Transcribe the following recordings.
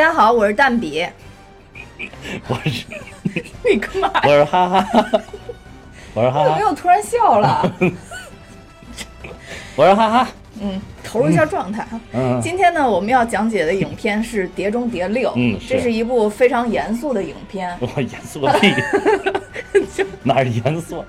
家好，我是蛋比。我是你干嘛？我是哈哈我是哈哈，怎么又突然笑了？我是哈哈，嗯，投入一下状态啊。嗯，今天呢，我们要讲解的影片是《碟中谍六》，嗯这是一部非常严肃的影片。我严肃个屁，哪儿严肃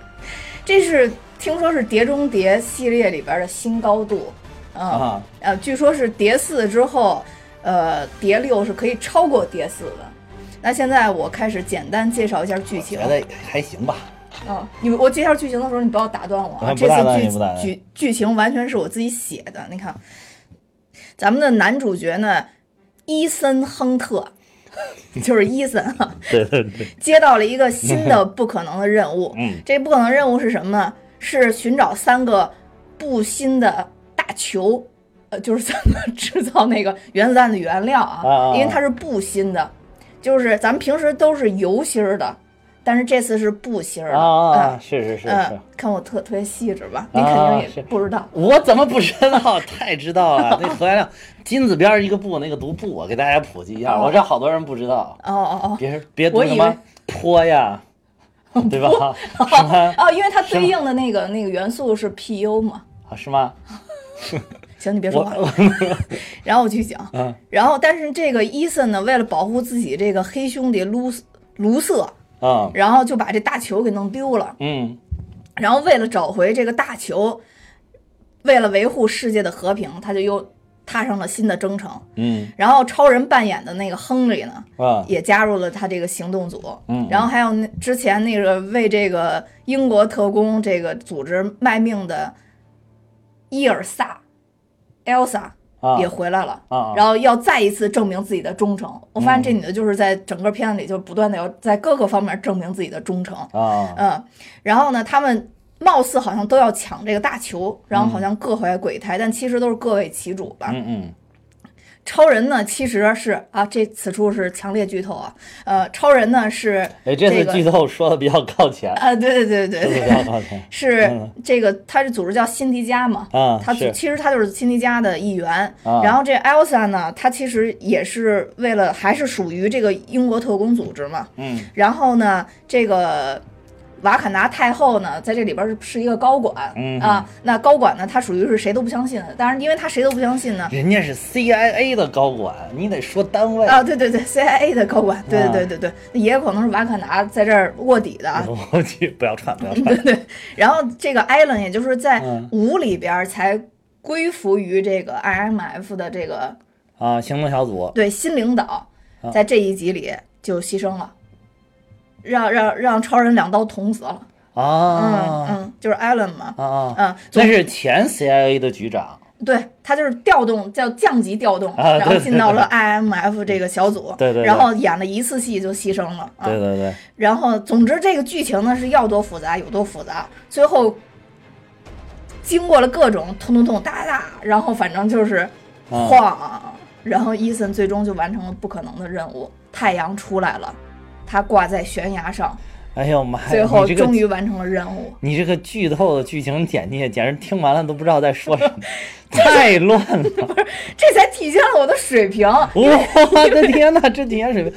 这是听说是《碟中谍》系列里边的新高度，嗯、啊？呃，据说是碟四之后，呃，碟六是可以超过碟四的。那现在我开始简单介绍一下剧情。觉得还行吧。嗯，你我介绍剧情的时候，你不要打断我啊！这次剧剧剧情完全是我自己写的。你看，咱们的男主角呢，伊森·亨特，就是伊森啊，对对对，接到了一个新的不可能的任务。嗯这不可能任务是什么呢？是寻找三个不新的大球，呃，就是怎么制造那个原子弹的原料啊？因为它是布芯的，就是咱们平时都是油芯儿的，但是这次是布芯儿的。啊，嗯是是是是嗯，，看我特特别细致吧？你啊肯定是也不知道。我怎么不知道？太知道了，那核燃料金字边一个布，那个读布，我给大家普及一下。哦我这好多人不知道，哦哦哦别别读我以为 什么坡呀，对吧？哦，因为它对应的那个那个元素是 PU 嘛。啊，是吗？行，你别说话。我然后我去讲。嗯然后，但是这个伊森呢，为了保护自己这个黑兄弟卢卢瑟，啊然后就把这大球给弄丢了。嗯然后为了找回这个大球，为了维护世界的和平，他就又踏上了新的征程。嗯然后超人扮演的那个亨利呢，啊也加入了他这个行动组。嗯然后还有那之前那个为这个英国特工这个组织卖命的伊尔萨，Elsa 啊也回来了。啊，然后要再一次证明自己的忠诚。我发现这女的就是在整个片子里就不断的要在各个方面证明自己的忠诚。啊嗯，然后呢，他们貌似好像都要抢这个大球，然后好像各怀鬼胎，但其实都是各为其主吧。嗯嗯超人呢，其实是啊，这此处是强烈剧透啊。呃，超人呢是哎，这次个剧透说的比较靠前，啊，对对对对。对比较靠前。是嗯。这个，他是组织叫辛迪加嘛。啊，他其实他就是辛迪加的一员，啊。然后这 Elsa 呢，他其实也是为了还是属于这个英国特工组织嘛。嗯。然后呢，这个瓦坎达太后呢，在这里边是是一个高管、嗯啊。那高管呢，他属于是谁都不相信的。当然，因为他谁都不相信呢。人家是 CIA 的高管，你得说单位。啊，对对对，CIA 的高管，对对对对对对，也有可能是瓦坎达在这儿卧底的啊。我去，不要串，不要 对串。对，然后这个艾伦，也就是在嗯五里边才归服于这个 IMF 的这个啊，行动小组对新领导，在这一集里就牺牲了，让让让超人两刀捅死了。嗯啊嗯嗯，就是艾伦嘛。啊啊，嗯，那是前 CIA 的局长对他就是调动叫降级调动，啊然后进到了 IMF 这个小组，对对对然后演了一次戏就牺牲了。啊对对对，然后，总之这个剧情呢是要多复杂有多复杂，最后经过了各种通通通哒哒哒，然后反正就是啊晃，然后伊森最终就完成了不可能的任务，太阳出来了，他挂在悬崖上，哎呦妈呀！最后终于完成了任务。你这个剧透的剧情简介，简直听完了都不知道在说什么，太乱了！不是这才体现了我的水平，我的天哪，这体现水平！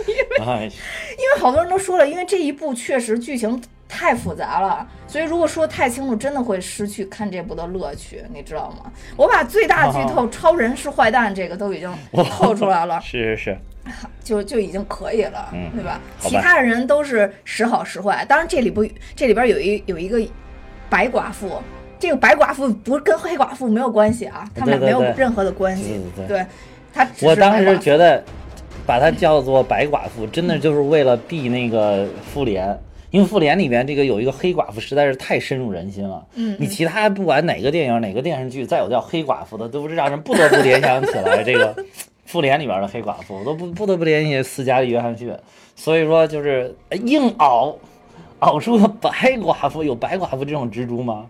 哎，因为好多人都说了，因为这一部确实剧情太复杂了，所以如果说太清楚，真的会失去看这部的乐趣，你知道吗？我把最大剧透“超人是坏蛋”这个都已经透出来了，是是是，就就已经可以了，嗯对吧？吧其他的人都是时好时坏，当然这里不这里边有一有一个白寡妇。这个白寡妇不是跟黑寡妇没有关系啊，他们俩没有任何的关系。对对对她只我当时觉得把它叫做白寡妇，真的就是为了避那个妇联。因为复联里面这个有一个黑寡妇，实在是太深入人心了。嗯你其他不管哪个电影、哪个电视剧，再有叫黑寡妇的，都是让人不得不联想起来这个 复联里边的黑寡妇，我都不不得不联系斯嘉丽·约翰逊。所以说，就是硬熬熬出个白寡妇，有白寡妇这种蜘蛛吗？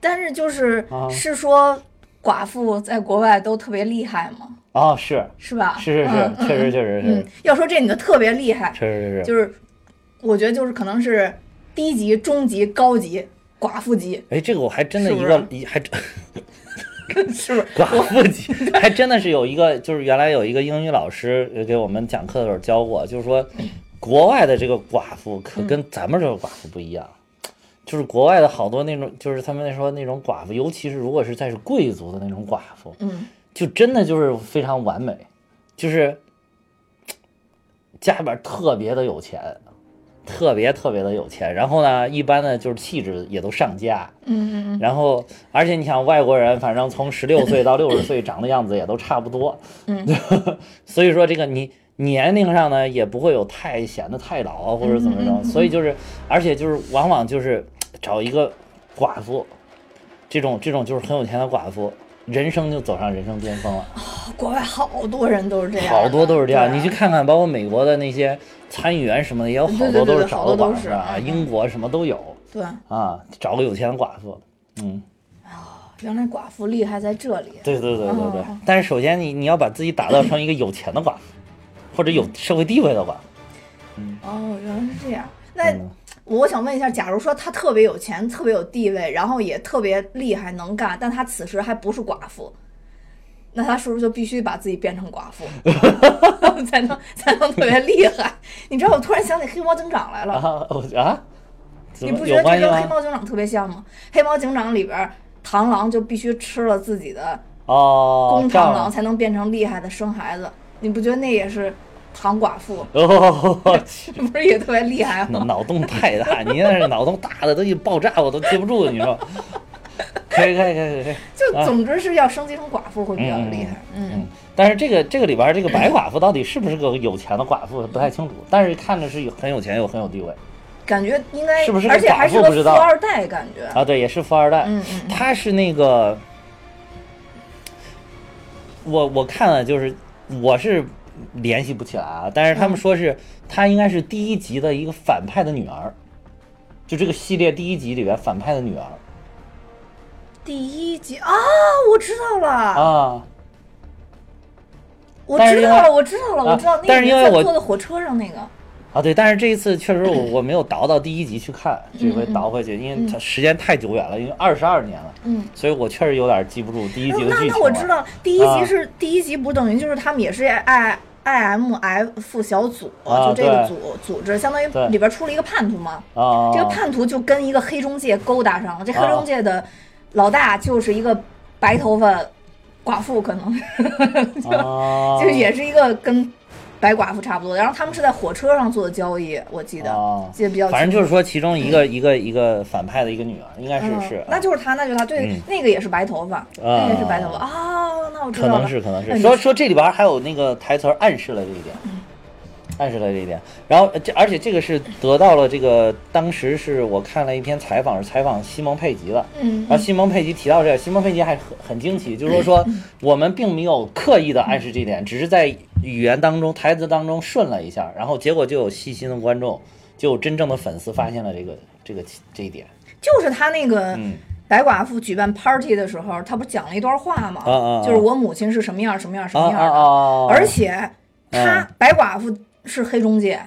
但是就是、啊是说寡妇在国外都特别厉害吗？哦，是是吧？是是嗯是，确实确实嗯是，，要说这女的特别厉害，确实是。就是我觉得就是可能是低级、中级、高级寡妇级。哎，这个我还真的一个是一还真是不是？寡妇级，还真的是有一个，就是原来有一个英语老师呃给我们讲课的时候教过，就是说国外的这个寡妇可跟咱们这个寡妇不一样，就是国外的好多那种，就是他们那说那种寡妇，尤其是如果是再是贵族的那种寡妇，嗯，就真的就是非常完美，就是家里边特别的有钱。特别特别的有钱，然后呢，一般呢就是气质也都上佳，嗯嗯然后，而且你想外国人，反正从十六岁到六十岁长的样子也都差不多，嗯，所以说这个你年龄上呢也不会有太显得太老啊或者怎么着，嗯嗯嗯。所以就是，而且就是往往就是找一个寡妇，这种这种就是很有钱的寡妇，人生就走上人生巅峰了，嗯，国外好多人都是这样，好多都是这样，你去看看，包括美国的那些参议员什么的，也有好多都是找的寡妇啊，嗯英国什么都有。对，啊，找个有钱的寡妇，嗯。原来寡妇厉害在这里，对对对对对。哦，但是首先你你要把自己打造成一个有钱的寡妇，或者有社会地位的寡妇。哦，原来是这样。那嗯我想问一下，假如说他特别有钱、特别有地位，然后也特别厉害能干，但他此时还不是寡妇，那他是不是就必须把自己变成寡妇，才能才能特别厉害？你知道，我突然想起黑猫警长来了。啊，我啊，你不觉得这跟黑？猫警长特别像吗？黑猫警长里边儿，螳螂就必须吃了自己的哦，公螳螂才能变成厉害的生孩子。你不觉得那也是唐寡妇？哦，不是也特别厉害吗？脑脑洞太大，你那是脑洞大的都一爆炸，我都接不住，你说？可以可以可以可以，就总之是要升级成寡妇会比较厉害。嗯嗯，但是这个这个里边这个白寡妇到底是不是个有钱的寡妇不太清楚，但是看着是有很有钱又很有地位感觉应该是不是个而且还是个富二代感觉。啊，对，也是富二代，嗯嗯嗯他是那个，我我看了，就是我是联系不起来啊，但是他们嗯说是她应该是第一集的一个反派的女儿，就这个系列第一集里边反派的女儿。第一集啊，我知道了，啊，我知道了，我知道了，啊我知道那个在坐在火车上那个。啊，对，但是这一次确实我我没有倒到第一集去看，这回倒回去，因为它时间太久远了，因为二十二年了，嗯，所以我确实有点记不住第一集的那剧情了。那我知道，第一集啊是、第一集不等于就是他们也是 I I M F 小组，啊就这个对。组组织，相当于里边出了一个叛徒嘛。啊，这个叛徒就跟一个黑中介勾搭上了，这黑啊。中介的老大就是一个白头发寡妇，可能 就是也是一个跟白寡妇差不多。然后他们是在火车上做的交易，我记得，啊记得比较。反正就是说，其中一个一个一个反派的一个女儿，应该是嗯是，那就是她，那就是她，对，嗯那个也是白头发，那个也是白头发啊，那我知道了，能是可能是哎说说这里边还有那个台词暗示了这一点，嗯暗示了这一点。然后呃这而且这个是得到了这个当时是我看了一篇采访，是采访西蒙佩吉的。嗯然后西蒙佩吉提到这个，西蒙佩吉还很很惊奇，就是说说我们并没有刻意的暗示这一点，只是在语言当中、台词当中顺了一下，然后结果就有细心的观众，就有真正的粉丝发现了这个这个这一点。就是他那个嗯白寡妇举办 party 的时候，他不讲了一段话吗？啊啊啊就是我母亲是什么样什么样什啊么样的！而且他嗯白寡妇是黑中介。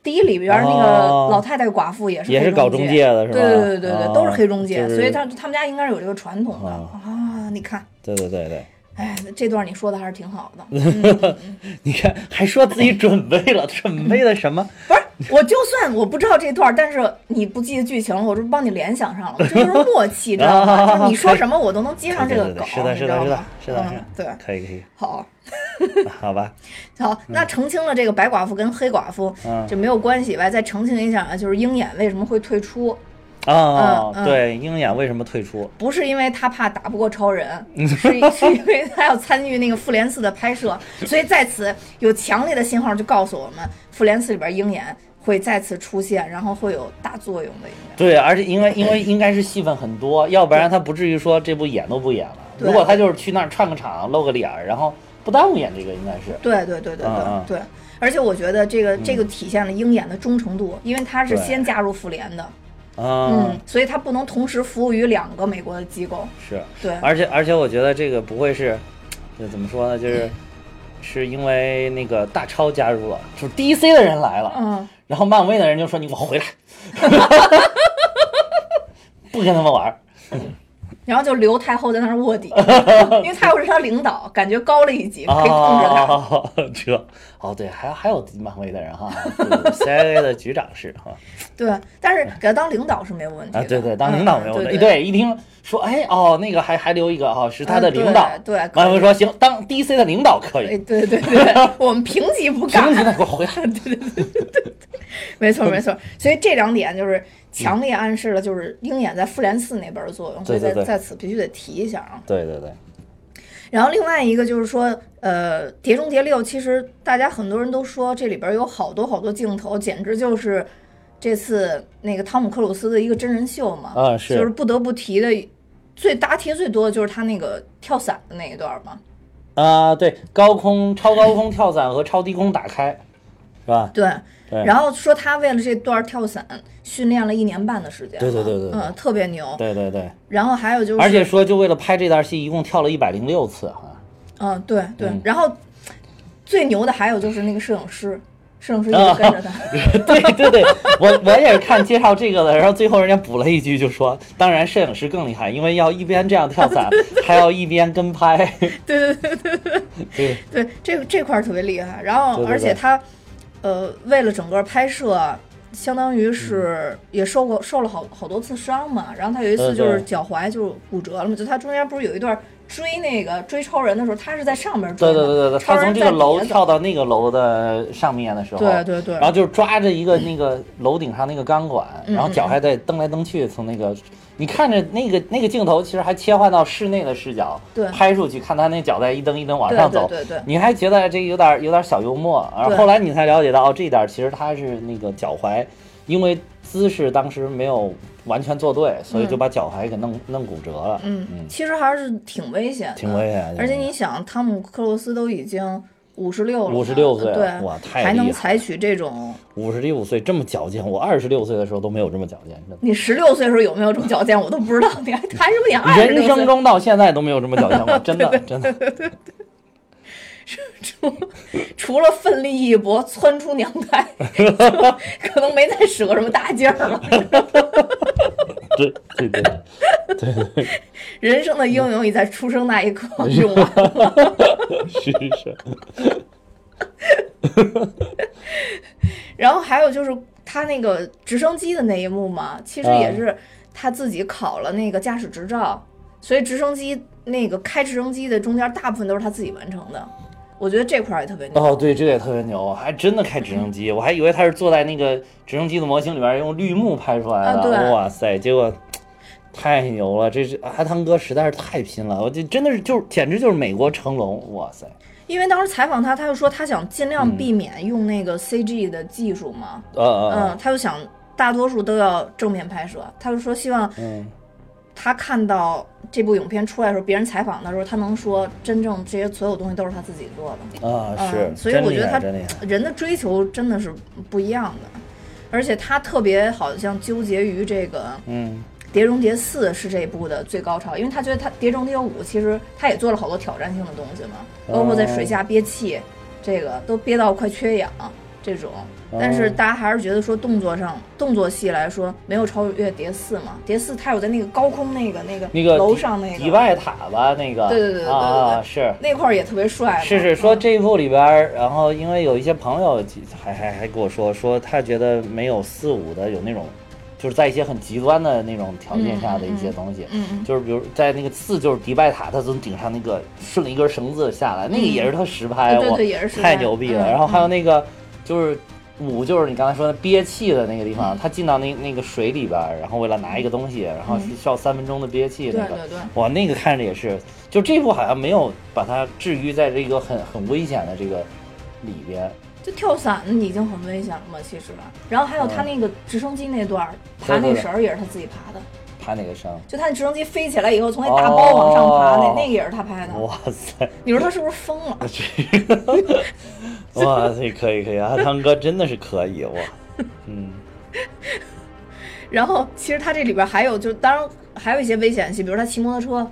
第一里边那个哦老太太寡妇也是也是搞中介的是吧对对对对都是黑中介，所以他他们家应该是有这个传统的哦啊。你看，对对对对。哎，这段你说的还是挺好的。你看，还说自己准备了，准备了什么？不是，我就算我不知道这段，但是你不记得剧情了，我这不帮你联想上了，这就是默契，知道吗？就是你说什么我都能接上这个梗，是的，是的，是的是的，嗯是的，对，可以可以，好，好吧，好，那澄清了这个白寡妇跟黑寡妇嗯就没有关系吧？再澄清一下啊，就是鹰眼为什么会退出，啊对，鹰眼为什么退出？不是因为他怕打不过超人，是 是因为他要参与那个复联四的拍摄，所以在此有强烈的信号就告诉我们，复联四里边鹰眼会再次出现，然后会有大作用的应该。对，而且因为 因为应该是戏份很多，要不然他不至于说这部演都不演了。如果他就是去那儿串个场、露个脸儿，然后不耽误演这个，应该是。对对对对对、对，而且我觉得这个这个体现了鹰眼的忠诚度，因为他是先加入复联的，啊嗯，，所以它不能同时服务于两个美国的机构。是，对，而且而且我觉得这个不会是，就怎么说呢，就是是因为那个大超加入了，就是 DC 的人来了，嗯，然后漫威的人就说你给我回来，不跟他们玩儿。然后就留太后在那儿卧底，因为太后是他领导，感觉高了一级，可以控制他。哦，这哦对，还还有漫威的人哈对对，CIA 的局长是哈 对，但是给他当领导是没有问题的。啊，对对，当领导没有问题。嗯对对，一听说哎哦，那个还还留一个哦，是他的领导。嗯对漫威说行，当 DC 的领导可哎，以。对对对，我们平级不干行，。你给我回来。没错没错，所以这两点就是强烈暗示了就是鹰眼在复联四那边的作用，所以在在此必须得提一下啊。对对对，然后另外一个就是说，呃，《碟中谍六》其实大家很多人都说这里边有好多好多镜头，简直就是这次那个汤姆克鲁斯的一个真人秀嘛。啊是就是不得不提的，最答题最多的就是他那个跳伞的那一段嘛。啊对，高空超高空跳伞和超低空打开，是吧？对。对。然后说他为了这段跳伞训练了一年半的时间，对对对对对。嗯，特别牛。对对对，然后还有就是，而且说就为了拍这段戏，一共跳了一百零六次啊。嗯，对对，嗯。然后最牛的还有就是那个摄影师，摄影师一啊直跟着他，对对对，我我也是看介绍这个的，然后最后人家补了一句，就说，当然摄影师更厉害，因为要一边这样跳伞，还要一边跟拍。对对对对对。对。对，这个这块特别厉害。然后而且他，呃，为了整个拍摄。相当于是嗯也受过受了好好多次伤嘛，然后他有一次就是脚踝就骨折了嘛，就他中间不是有一段追那个追超人的时候，他是在上面追，对对对对对，他从这个楼跳到那个楼的上面的时候，对对对然后就是抓着一个那个楼顶上那个钢管，嗯然后脚还在蹬来蹬去，从那个。你看着那个那个镜头，其实还切换到室内的视角，对拍出去看他那脚在一蹬一蹬往上走，对对对你还觉得这有点有点小幽默，然后后来你才了解到，哦，这一点其实他是那个脚踝，因为姿势当时没有完全做对，所以就把脚踝给弄弄骨折了。嗯嗯，其实还是挺危险的，挺危险的而且你想，汤姆克鲁斯都已经五十六了嘛，56岁了对，哇太还能采取这种。五十六岁这么矫健，我二十六岁的时候都没有这么矫健，你十六岁的时候有没有这么矫健，我都不知道。你还谈什么你二十人？生中到现在都没有这么矫健过，真的真的。除 除了奋力一搏窜出娘胎，可能没再使过什么大劲儿了。对对对对对，人生的英勇已在出生那一刻 用完了。是 是。然后还有就是他那个直升机的那一幕嘛，其实啊也是他自己考了那个驾驶执照，所以直升机那个开直升机的中间大部分都是他自己完成的。我觉得这块儿也特别牛。哦，对，这个也特别牛，还真的开直升机，我还以为他是坐在那个直升机的模型里边用绿幕拍出来的，啊对。哇塞，结果太牛了，这是阿汤哥实在是太拼了，我这真的是就是简直就是美国成龙，哇塞，因为当时采访他，他就说他想尽量嗯。避免用那个 CG 的技术嘛，呃呃嗯，他就想大多数都要正面拍摄，他就说希望嗯。他看到这部影片出来的时候，别人采访的时候，他能说真正这些所有东西都是他自己做的。啊嗯是，所以我觉得他人的追求真的是不一样的，而且他特别好像纠结于这个嗯《碟中谍四》是这一部的最高潮，因为他觉得他《碟中谍五》其实他也做了好多挑战性的东西嘛，包括在水下憋气，这个都憋到快缺氧这种。但是大家还是觉得说动作上动作戏来说没有超越《碟四》嘛，《碟四》他有在那个高空那个那个那个楼上那个。迪拜塔吧那个，对对对对对啊啊是。那块儿也特别帅，是是说嗯这一部里边儿，然后因为有一些朋友还还还跟我说说他觉得没有四五的有那种，就是在一些很极端的那种条件下的一些东西，嗯嗯就是比如在那个四就是迪拜塔，他从顶上那个顺了一根绳子下来，那个也是他实拍，对对对也是实拍。太牛逼了。嗯然后还有那个就是。五就是你刚才说的憋气的那个地方，他进到那那个水里边儿，然后为了拿一个东西，然后需要三分钟的憋气那个，对对对哇，那个看着也是，就这部好像没有把它置于在这个很很危险的这个里边。就跳伞已经很危险了嘛，其实。然后还有他那个直升机那段儿爬那绳儿也是他自己爬的，爬哪个绳，就他那直升机飞起来以后从那大包往上爬，哦那那个也是他拍的。哇塞，你说他是不是疯了？哇塞，可以可以，阿汤哥真的是可以哇，嗯，然后其实他这里边还有就当然还有一些危险性，比如他骑摩托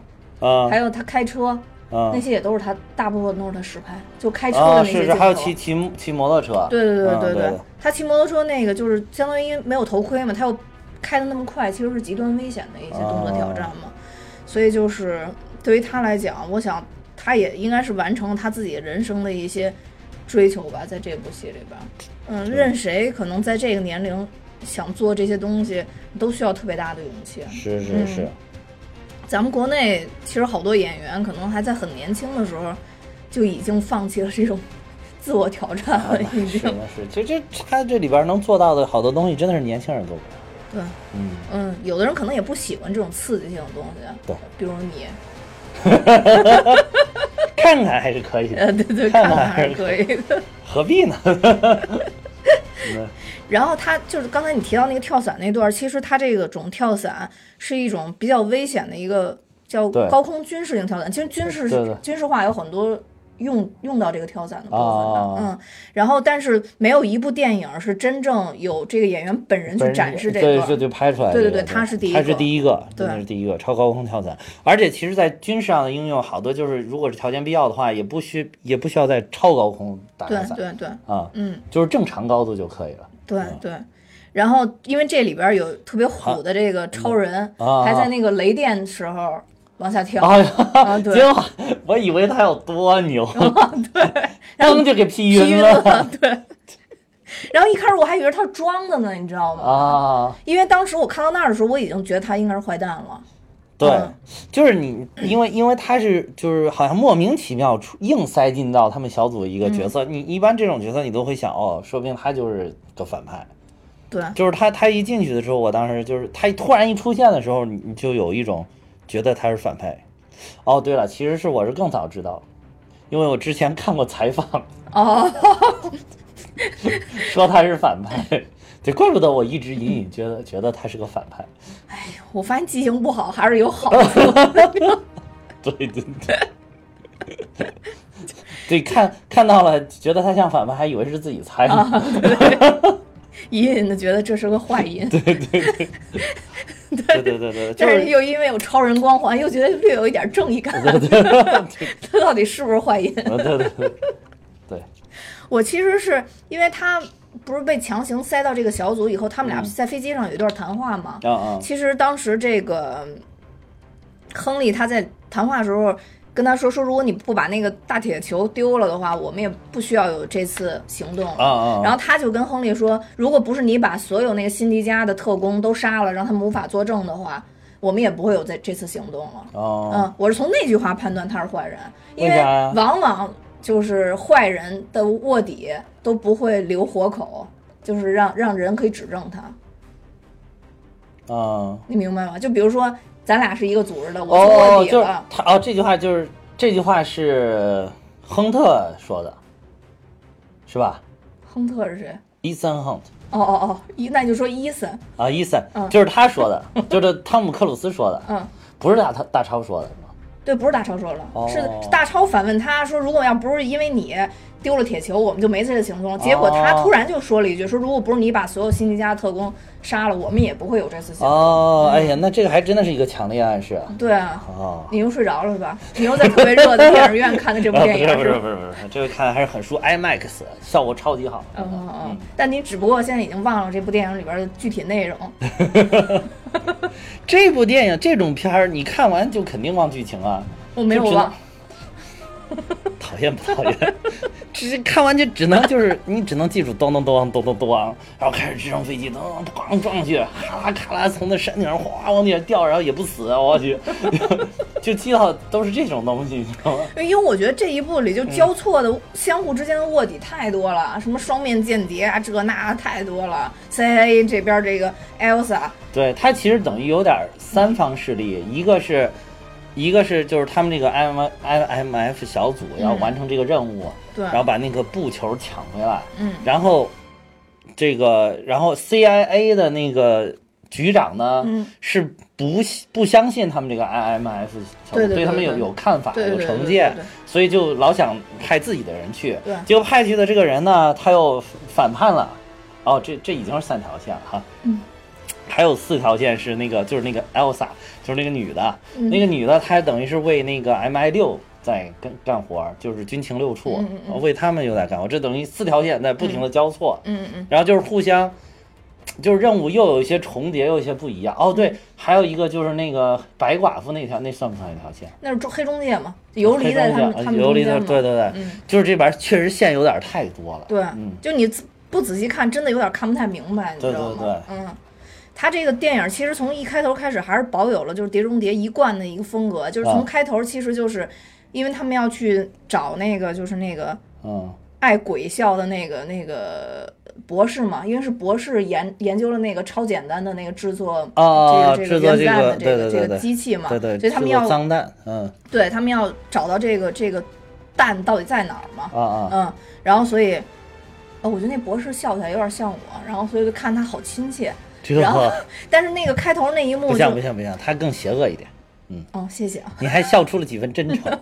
车，啊还有他开车，啊那些也都是他大部分都是他实拍，就开车的啊，那些镜头。是是，还有骑骑骑摩托车，对对对对嗯对他骑摩托车那个就是相当于没有头盔嘛，他又开的那么快，其实是极端危险的一些动作挑战嘛。所以就是对于他来讲，我想他也应该是完成他自己人生的一些追求吧，在这部戏里边，嗯，任谁可能在这个年龄想做这些东西，都需要特别大的勇气。是是是，咱们国内其实好多演员可能还在很年轻的时候就已经放弃了这种自我挑战了，已经。是的是，这这他这里边能做到的好多东西，真的是年轻人做不到。对，嗯。嗯，有的人可能也不喜欢这种刺激性的东西，对，比如你，看看还是可以呃，的，对对，看看看还是可以的。何必呢？嗯然后他就是刚才你提到那个跳伞那段儿，其实他这个种跳伞是一种比较危险的一个叫高空军事性跳伞。其实军事军事化有很多用用到这个跳伞的部分的，哦嗯。然后但是没有一部电影是真正有这个演员本人去展示这个对，个。就就拍出来这个。对对对他是第一个他是第一个，对真的是第一个超高空跳伞。而且其实，在军事上的应用，好多就是如果是条件必要的话，也不需也不需要在超高空打伞对对，啊，嗯，就是正常高度就可以了。对对。然后，因为这里边有特别虎的这个超人，啊还在那个雷电时候往下跳，啊，对，结果我以为他有多牛，对 然后就给劈劈晕晕了 了，对。然后一开始我还以为他是装的呢，你知道吗？啊！因为当时我看到那儿的时候，我已经觉得他应该是坏蛋了。对嗯，就是你，因为因为他是就是好像莫名其妙出硬塞进到他们小组一个角色，你一般这种角色你都会想，哦，说不定他就是个反派。对，就是他他一进去的时候，我当时就是他突然一出现的时候，你你就有一种觉得他是反派。哦，对了，其实是我是更早知道，因为我之前看过采访，哦，说他是反派，对，怪不得我一直隐隐觉得觉得他是个反派。哎我发现记性不好还是有好处。对 对对，对，看看到了，觉得他像反派，还以为是自己猜呢。隐隐的觉得这是个坏人，对对对，对对对对，就但是是又因为有超人光环，又觉得略有一点正义感。对对对他 到底是不是坏人？对对对对，我其实是因为他不是被强行塞到这个小组以后，他们俩在飞机上有一段谈话嘛。其实当时这个亨利他在谈话的时候跟他说说，如果你不把那个大铁球丢了的话，我们也不需要有这次行动了。啊啊，然后他就跟亨利说，如果不是你把所有那个辛迪加的特工都杀了，让他们无法作证的话，我们也不会有这这次行动了。哦，嗯，我是从那句话判断他是坏人，因为往往就是坏人的卧底都不会留活口，就是让让人可以指证他，啊，你明白吗？就比如说咱俩是一个组织的，我做卧哦，就是，他哦，这句话就是这句话是亨特说的，是吧亨特是谁？？Ethan Hunt 哦哦哦，伊那你就说伊森，啊，Ethan 嗯就是他说的，就是汤姆克鲁斯说的，嗯。不是大他大超说的？对，不是大超说了，哦是大超反问他说，如果要不是因为你丢了铁球，我们就没这个行动。结果他哦突然就说了一句，说如果不是你把所有辛迪加特工杀了，我们也不会有这次行动。哦，哎呀，那这个还真的是一个强烈暗示啊！对啊，哦，你又睡着了是吧？你又在特别热的电影院看的这部电影 是不是？不是不是，这个看还是很舒 IMAX，效果超级好。嗯嗯嗯，但你只不过现在已经忘了这部电影里边的具体内容。这部电影这种片儿，你看完就肯定忘剧情啊，我没忘，讨厌不讨厌？只是看完就只能就是你只能记住咚咚咚咚咚咚，然后开始直升飞机咚咚咣撞上去，哈啦咔啦从那山顶上哗往底下掉，然后也不死，我去，就记到都是这种东西，你知道吗？因为我觉得这一部里就交错的、相互之间的卧底太多了，什么双面间谍啊，这那太多了。CIA 这边这个 Elsa，对，他其实等于有点三方势力，一个是，一个是就是他们这个 M I M F 小组要完成这个任务，对，然后把那个布球抢回来，嗯。然后这个，然后 CIA 的那个局长呢，嗯。是不不相信他们这个 IMF 小组，对他们有有看法，有成见所以就老想派自己的人去。对，结果派去的这个人呢，他又反叛了，哦，这这已经是三条线了哈，嗯。还有四条线是那个，就是那个 Elsa，就是那个女的，嗯那个女的她等于是为那个 MI 六在干干活，就是军情六处，嗯嗯嗯为他们又在干活，这等于四条线在不停的交错，嗯嗯然后就是互相就是任务又有一些重叠，又有一些不一样。哦，对，还有一个就是那个白寡妇那条，那算不算一条线？那是中黑中介嘛，游离在他们黑中介他们游离的，中间嘛。对对对，嗯，就是这边确实线有点太多了。对，嗯就你不仔细看，真的有点看不太明白，你知道吗？对对对嗯。他这个电影其实从一开头开始还是保有了就是《碟中谍》一贯的一个风格，就是从啊开头其实就是，因为他们要去找那个就是那个嗯爱鬼笑的那个那个博士嘛，因为是博士研研究了那个超简单的那个制作啊，这个制作这个，原子弹的这个这个机器嘛，对对，所以他们要脏蛋，嗯。对他们要找到这个这个蛋到底在哪儿嘛，啊啊，嗯，然后所以，呃，我觉得那博士笑起来有点像我，然后所以就看他好亲切，这然后 但是那个开头那一幕不就像不像不像，他更邪恶一点，嗯哦，谢谢啊，你还笑出了几分真诚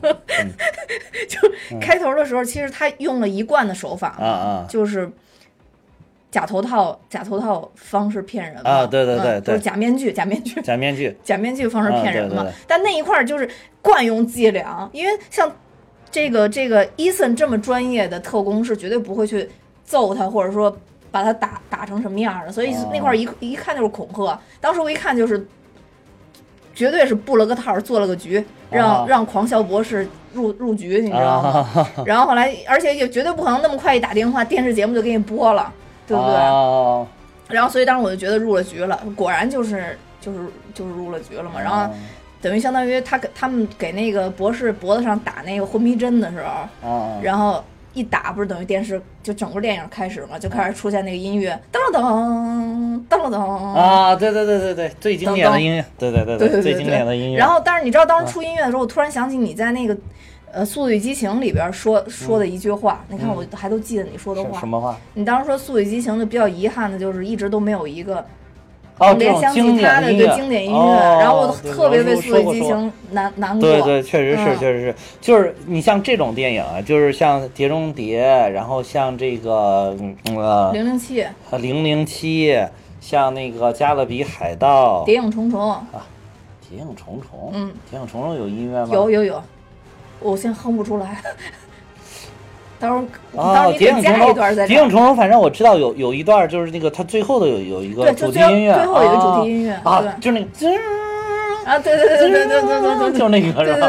就开头的时候其实他用了一贯的手法，啊啊就是。假头套，假头套方式骗人嘛啊对对对嗯就是假面具，假面具，假面具，假面具方式骗人嘛。啊对对对但那一块儿就是惯用伎俩，因为像这个这个伊森这么专业的特工是绝对不会去揍他，或者说把他打打成什么样的，所以哦那块儿一、一看就是恐吓。当时我一看就是。绝对是布了个套儿，做了个局，让、啊让狂笑博士入入局，你知道吗？啊，然后后来，而且也绝对不可能那么快一打电话，电视节目就给你播了，对不对？啊然后所以当时我就觉得入了局了，果然就是就是就是入了局了嘛。然后等于相当于他给他们给那个博士脖子上打那个昏迷针的时候，啊，然后一打不是等于电视就整个电影开始嘛，就开始出现那个音乐，噔噔噔噔噔。啊，对对对对对，最经典的音乐，对对对对对对最经典的音乐。然后，但是你知道当时出音乐的时候，我突然想起你在那个呃《速度与激情》里边说说的一句话，你看我还都记得你说的话什。么话？你当时说《速度与激情》就比较遗憾的就是一直都没有一个哦，这种联想起经他的对经典音乐，哦然后我特别为《我速度与激说过说过情》难难过。对对，确实是，嗯确实是，就是你像这种电影啊，就是像《碟中谍》，然后像这个嗯呃零零七，《零零七》，像那个《加勒比海盗》《谍影重重，啊谍影重重》。嗯，《谍影重重》有音乐吗？有有有，我现在哼不出来。到时候哦，谍影重重，谍影重重，反正我知道有有一段，就是那个他最后的有有一个主题音乐，最后一个主题音乐啊，就是那个。啊，对对对对对对对就是那个是吧？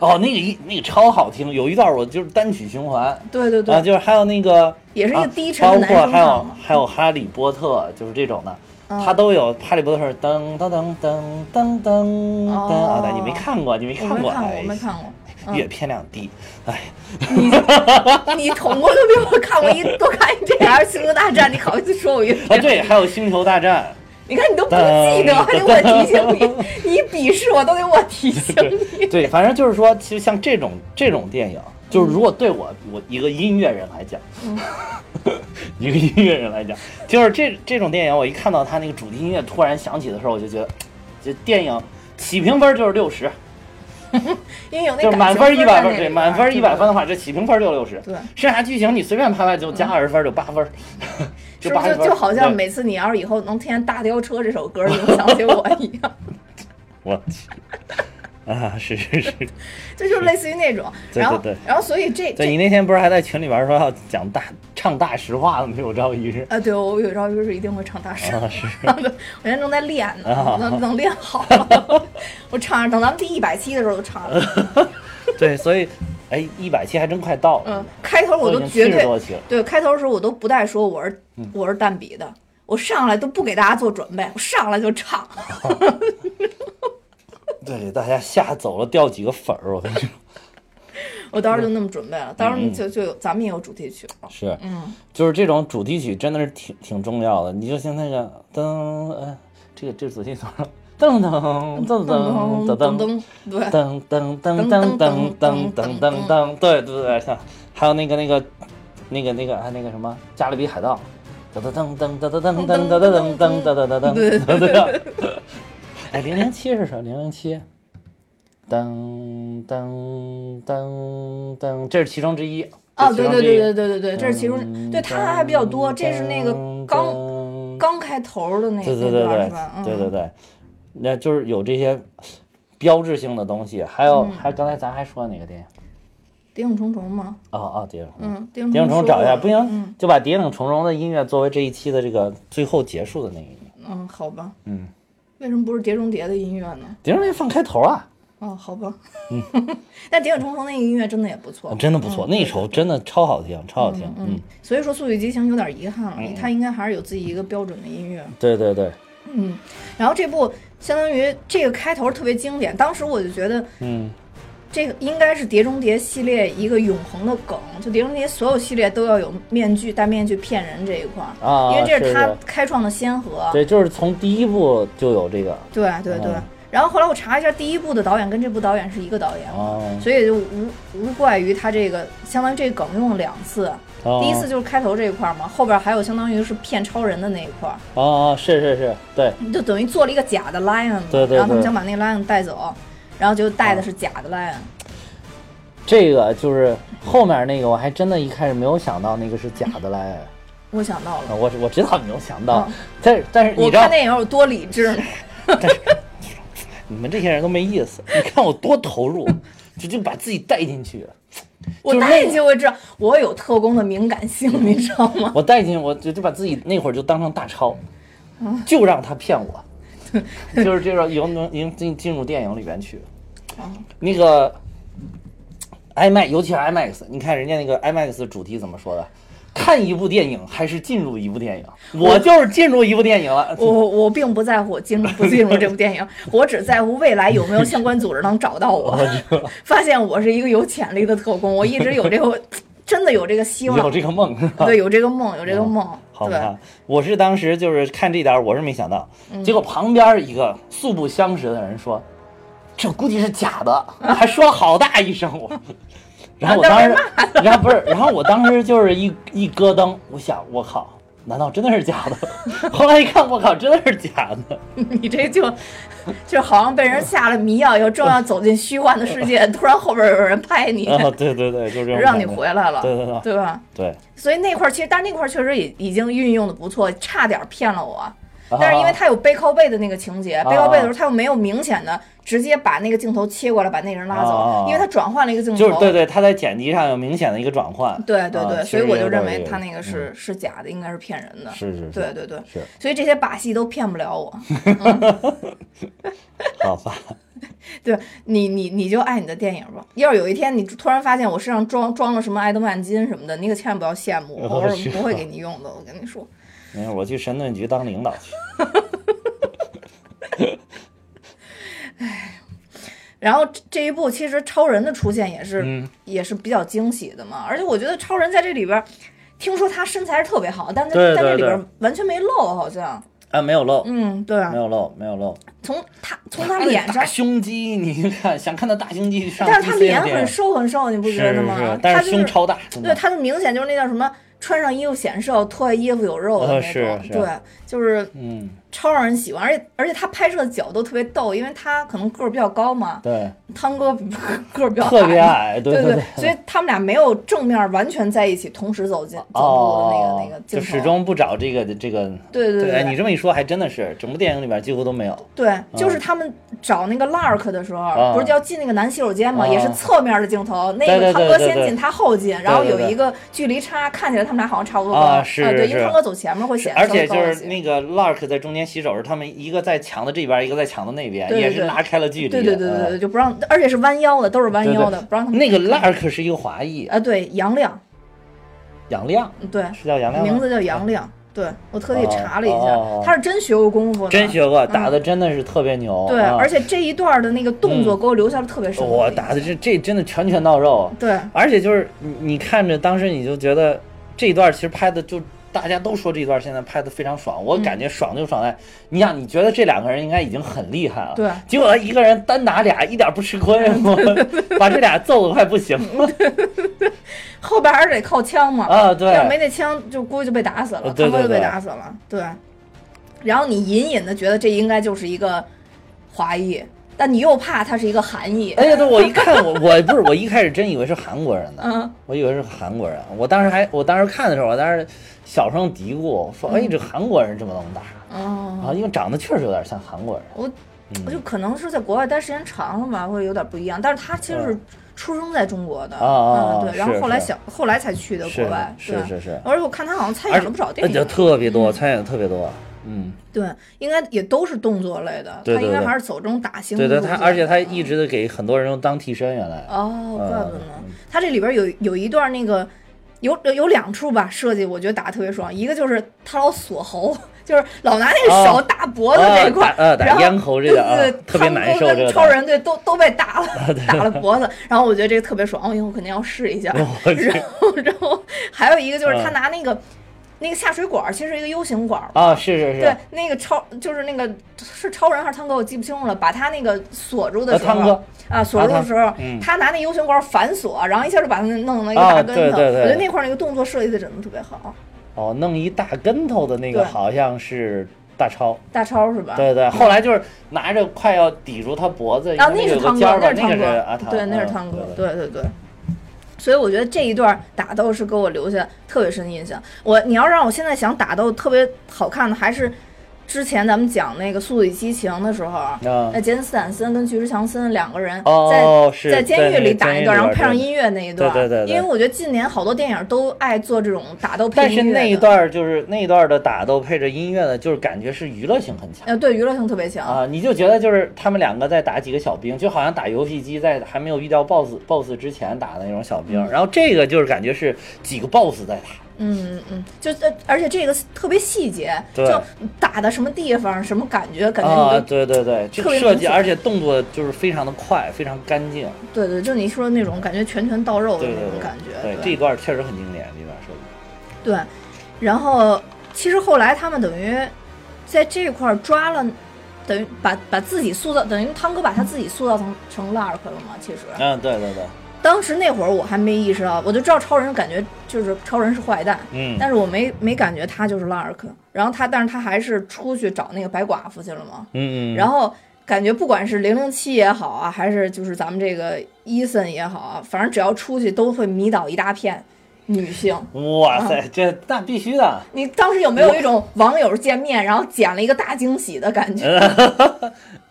哦，那个一那个超好听，有一段我就是单曲循环。对对对，啊，就是还有那个，也是一个低沉包括还有还有哈利波特，就是这种的，他都有哈利波特噔噔噔噔噔噔噔。啊，你没看过，你没看过？我没看过。嗯阅片量低，哎，你你捅过都比我看过一多看一点儿《星球大战》，你好意思说我阅啊对，还有星球大战，你看你都不记得，还得我提醒你，你鄙视我都得我提醒你。对，反正就是说，其实像这种这种电影，就是如果对我我一个音乐人来讲，一个音乐人来讲，就是这这种电影，我一看到他那个主题音乐突然响起的时候，我就觉得，这电影起评分就是六十，因为有那就满分一百分，对，满分一百分的话，这起评分就六十。对，剩下剧情你随便拍拍就加二十分，就八分，是不。是就就好像每次你要是以后能听见《大吊车》这首歌，就能想起我一样，我去啊，是是是，这就是类似于那种。然后对对对然后所以这这对你那天不是还在群里边说要讲大唱大实话的吗？有朝一日啊，对我有朝一日一定会唱大声。啊，是 我现在正在练呢，啊等等练好了，我唱等咱们第一百期的时候就唱了。对，所以哎，一百期还真快到了，嗯，开头我都绝对。对，开头的时候我都不带说我是嗯我是蛋比的，我上来都不给大家做准备，我上来就唱。对，大家吓走了，掉几个粉儿，我跟你说。我当时就那么准备了，当时嗯就就有咱们也有主题曲了。是，嗯，就是这种主题曲真的是挺挺重要的。你就像那个噔，呃，这个这个主题曲噔噔噔噔噔噔噔噔，对，噔噔噔噔噔噔噔噔噔，对对对，像还有那个那个那个那个还那个什么《加勒比海盗》，噔噔噔噔噔噔噔噔噔噔噔噔噔噔对噔噔。哎，零零七是什么？零零七，噔噔噔噔，这是其中之一。啊，对对对对对，对对对，这是其中，对它还比较多，这是那个刚刚开头的那对对对对那段是吧？嗯对对对，那就是有这些标志性的东西，还有还刚才咱还说哪个电影？谍影重重吗？哦哦，谍影。嗯，谍影重重找一下，不行嗯就把谍影重重的音乐作为这一期的这个最后结束的那个音乐。嗯，好吧。嗯，为什么不是碟中谍的音乐呢？谍影重重放开头啊，哦，好吧。嗯，但谍影重重那个音乐真的也不错，真的不错，嗯那一首真的超好听，超好听。嗯，所以说《速度与激情》有点遗憾了，它应该还是有自己一个标准的音乐。对对对，嗯，然后这部相当于这个开头特别经典，当时我就觉得嗯这个应该是《碟中谍》系列一个永恒的梗，就《碟中谍》所有系列都要有面具戴面具骗人这一块儿，啊，因为这是他开创的先河。对，就是从第一部就有这个。对对对。嗯。然后后来我查一下，第一部的导演跟这部导演是一个导演，哦。所以也就无无怪于他这个相当于这个梗用了两次，哦。第一次就是开头这一块儿嘛，后边还有相当于是骗超人的那一块儿，哦哦，是是是，对，就等于做了一个假的 lion 嘛，对对然后他们想把那个 lion 带走，然后就带的是假的 lion，、这个就是后面那个，我还真的一开始没有想到那个是假的来，我想到了。我我知道你没有想到嗯，但是但是你知道看电影有多理智。呢？你们这些人都没意思，你看我多投入，就就把自己带进去，我就是带进去我知道我有特工的敏感性，你知道吗？我带进去，我就就把自己那会儿就当成大超，嗯。就让他骗我，就是这种有能能进进入电影里边去，哦那个 IMAX，尤其是 IMAX，你看人家那个 IMAX 主题怎么说的？看一部电影还是进入一部电影？我就是进入一部电影了。我我并不在乎我进入不进入这部电影，我只在乎未来有没有相关组织能找到我，发现我是一个有潜力的特工，我一直有这个，真的有这个希望，有这个梦？对，有这个梦，有这个梦，对，好吧，我是当时就是看这点，我是没想到，嗯结果旁边一个素不相识的人说，这估计是假的，还说了好大一声我。然后我当时，然后不是，然后我当时就是一一咯噔，我想我靠，难道真的是假的？后来一看，我靠，真的是假的。你这就就好像被人下了迷药又，正要走进虚幻的世界，突然后边有人拍你，啊，对对对，就这样让你回来了，对对对对吧？对，所以那块儿其实，但那块儿确实已已经运用的不错，差点骗了我。啊但是因为他有背靠背的那个情节，啊背靠背的时候他又没有明显的直接把那个镜头切过来把那人拉走啊，因为他转换了一个镜头。就是对对，他在剪辑上有明显的一个转换。对对对，啊所以我就认为他那个嗯是是假的，应该是骗人的。是是是，对对对，是，所以这些把戏都骗不了我。好吧，对你，你你就爱你的电影吧。要是有一天你突然发现我身上装装了什么爱德曼金什么的，你可千万不要羡慕我，是不会给你用的。我跟你说，没事，我去神盾局当领导去。然后这这一部其实超人的出现也是、嗯也是比较惊喜的嘛，而且我觉得超人在这里边儿，听说他身材是特别好，但是对对在这里边儿完全没露，好像。啊，没有露，嗯，对，没有露，没有露。从 他从他脸上大，胸肌，你看想看到大胸肌上但是他，脸很瘦很瘦，你不是觉得吗？是，但他就是胸超大，真对，他就明显就是那叫什么，穿上衣服显瘦，脱下衣服有肉的呃那种。对，就是嗯，超让人喜欢，而且而且他拍摄的角度特别逗，因为他可能个儿比较高嘛，对，汤哥 个儿比较特别矮。矮，对对对。所以他们俩没有正面完全在一起，同时走进走路的那个、哦那个镜头。就始终不找这个这个。对对对，你这么一说，还真的是整部电影里边几乎都没有。对，就是他们找那个 Lark 的时候，啊不是就要进那个男洗手间嘛，啊也是侧面的镜头，那个汤哥先进，他后进，然后有一个距离差，看起来他们俩好像差不多高。啊是对，是因为汤哥走前面会显得而且就是那个 Lark 在中间洗手时，他们一个在墙的这边，一个在墙的那边，对对对也是拉开了距离。对对对对嗯。对，就不让，而且是弯腰的，都是弯对对。腰的，不让他们那个 Lark 是一个华裔，啊，对，杨亮，杨亮对，是叫杨亮？名字叫杨亮，对我特地哦查了一下哦，他是真学过功夫的，真学过，嗯。打的真的是特别牛。对，啊而且这一段的那个动作给我留下了特别深刻我打的这这真的拳拳到肉，对。而且就是你你看着当时你就觉得这一段其实拍的就大家都说这段现在拍的非常爽，我感觉爽就爽在，你想你觉得这两个人应该已经很厉害了，对。结果他一个人单打俩一点不吃亏，我 把这俩揍的快不行了。后边还是得靠枪嘛，啊！对，要没那枪，就估计就被打死了，呃对对对。打死了。对，然后你隐隐的觉得这应该就是一个华裔，但你又怕他是一个韩裔。哎呀，对我一看我我不是我一开始真以为是韩国人呢，嗯，我以为是韩国人，我当时还我当时看的时候，我当时小声嘀咕说，哎，这韩国人这么能打哦，啊，因为长得确实有点像韩国人。我我就可能是在国外待时间长了吧，会有点不一样。但是他其实是出生在中国的，啊啊对，然后后来小后来才去的国外，是是是，而且我看他好像参演了不少电影，特别多，参演的特别多。嗯，对，应该也都是动作类的，对对对他应该还是走这种打星对对，路线他而且他一直的给很多人用当替身，原来。哦，怪不得呢嗯。他这里边有有一段那个有有有两处吧设计，我觉得打的特别爽。一个就是他老锁喉，就是老拿那个手哦打脖子这一块，啊打呃打然后咽喉这个啊对对特别难受汤哥跟这个超人对都都被打了 打了脖子，然后我觉得这个特别爽，我以后肯定要试一下。然后然后还有一个就是他嗯拿那个。那个下水管儿其实是一个 U 型管啊，是是是。对，那个超就是那个是超人还是汤哥，我记不清楚了。把他那个锁住的时候，呃汤哥啊，锁住的时候，嗯他拿那 U 型管反锁，然后一下就把他弄了一个啊大跟头。对对对我觉得那块儿那个动作设计的真的特别好。哦，弄一大跟头的那个好像是大超。大超是吧？对对，后来就是拿着快要抵住他脖子，啊，那是汤哥，那那是汤哥，对，那是嗯汤哥，对对对对。所以我觉得这一段打斗是给我留下特别深的印象。我你要让我现在想打斗特别好看的，还是之前咱们讲那个《速度与激情》的时候，啊那杰森斯坦森跟巨石强森两个人哦在在监狱里打一段，然后配上。音乐那一段。对对对对因为我觉得近年好多电影都爱做这种打斗配但是音乐的。那一段就是那一段的打斗配着音乐的，就是感觉是娱乐性很强呃，对娱乐性特别强。啊，你就觉得就是他们两个在打几个小兵，就好像打游戏机在还没有遇到 BOSS BOSS 之前打的那种小兵，然后这个就是感觉是几个 BOSS 在打。嗯嗯嗯，就呃，而且这个特别细节，对就打的什么地方，什么感觉，感觉对对对，这特别设计，而且动作就是非常的快，非常干净。对对，就你说的那种感觉拳拳到肉的那种感觉，对这一段确实很经典，这段设计。对，然后其实后来他们等于在这块儿抓了，等于把把自己塑造，等于汤哥把他自己塑造成成 Lark 了嘛。其实嗯，对对对，当时那会儿我还没意识到，我就知道超人感觉就是超人是坏蛋，嗯，但是我没没感觉他就是 Lark。然后他，但是他还是出去找那个白寡妇去了嘛。嗯嗯，然后感觉不管是零零七也好啊，还是就是咱们这个伊森也好啊，反正只要出去都会迷倒一大片女性。哇塞，这那必须的。你当时有没有一种网友见面然后捡了一个大惊喜的感觉？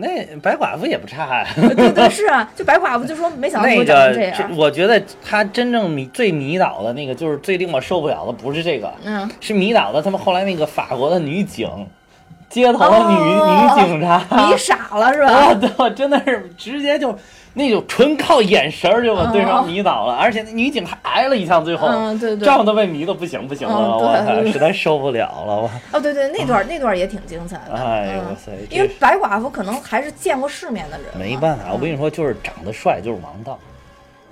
那白寡妇也不差呀。对对是啊，就白寡妇就说没想到那我长成这样。我觉得他真正迷最迷倒的那个，就是最令我受不了的，不是这个，嗯，是迷倒的他们后来那个法国的女警，街头的女、哦女警察，迷傻了是啊，吧？对，我真的是直接就那种纯靠眼神儿就把对方迷倒了，而且那女警还挨了一枪，最后、嗯，对对。这样都被迷的不行不行了，嗯我操，实在受不了了，我，哦，对对，那段那段也挺精彩的。嗯哎呦哇塞，因为白寡妇可能还是见过世面的人。没办法，我跟嗯你说，就是长得帅就是王道，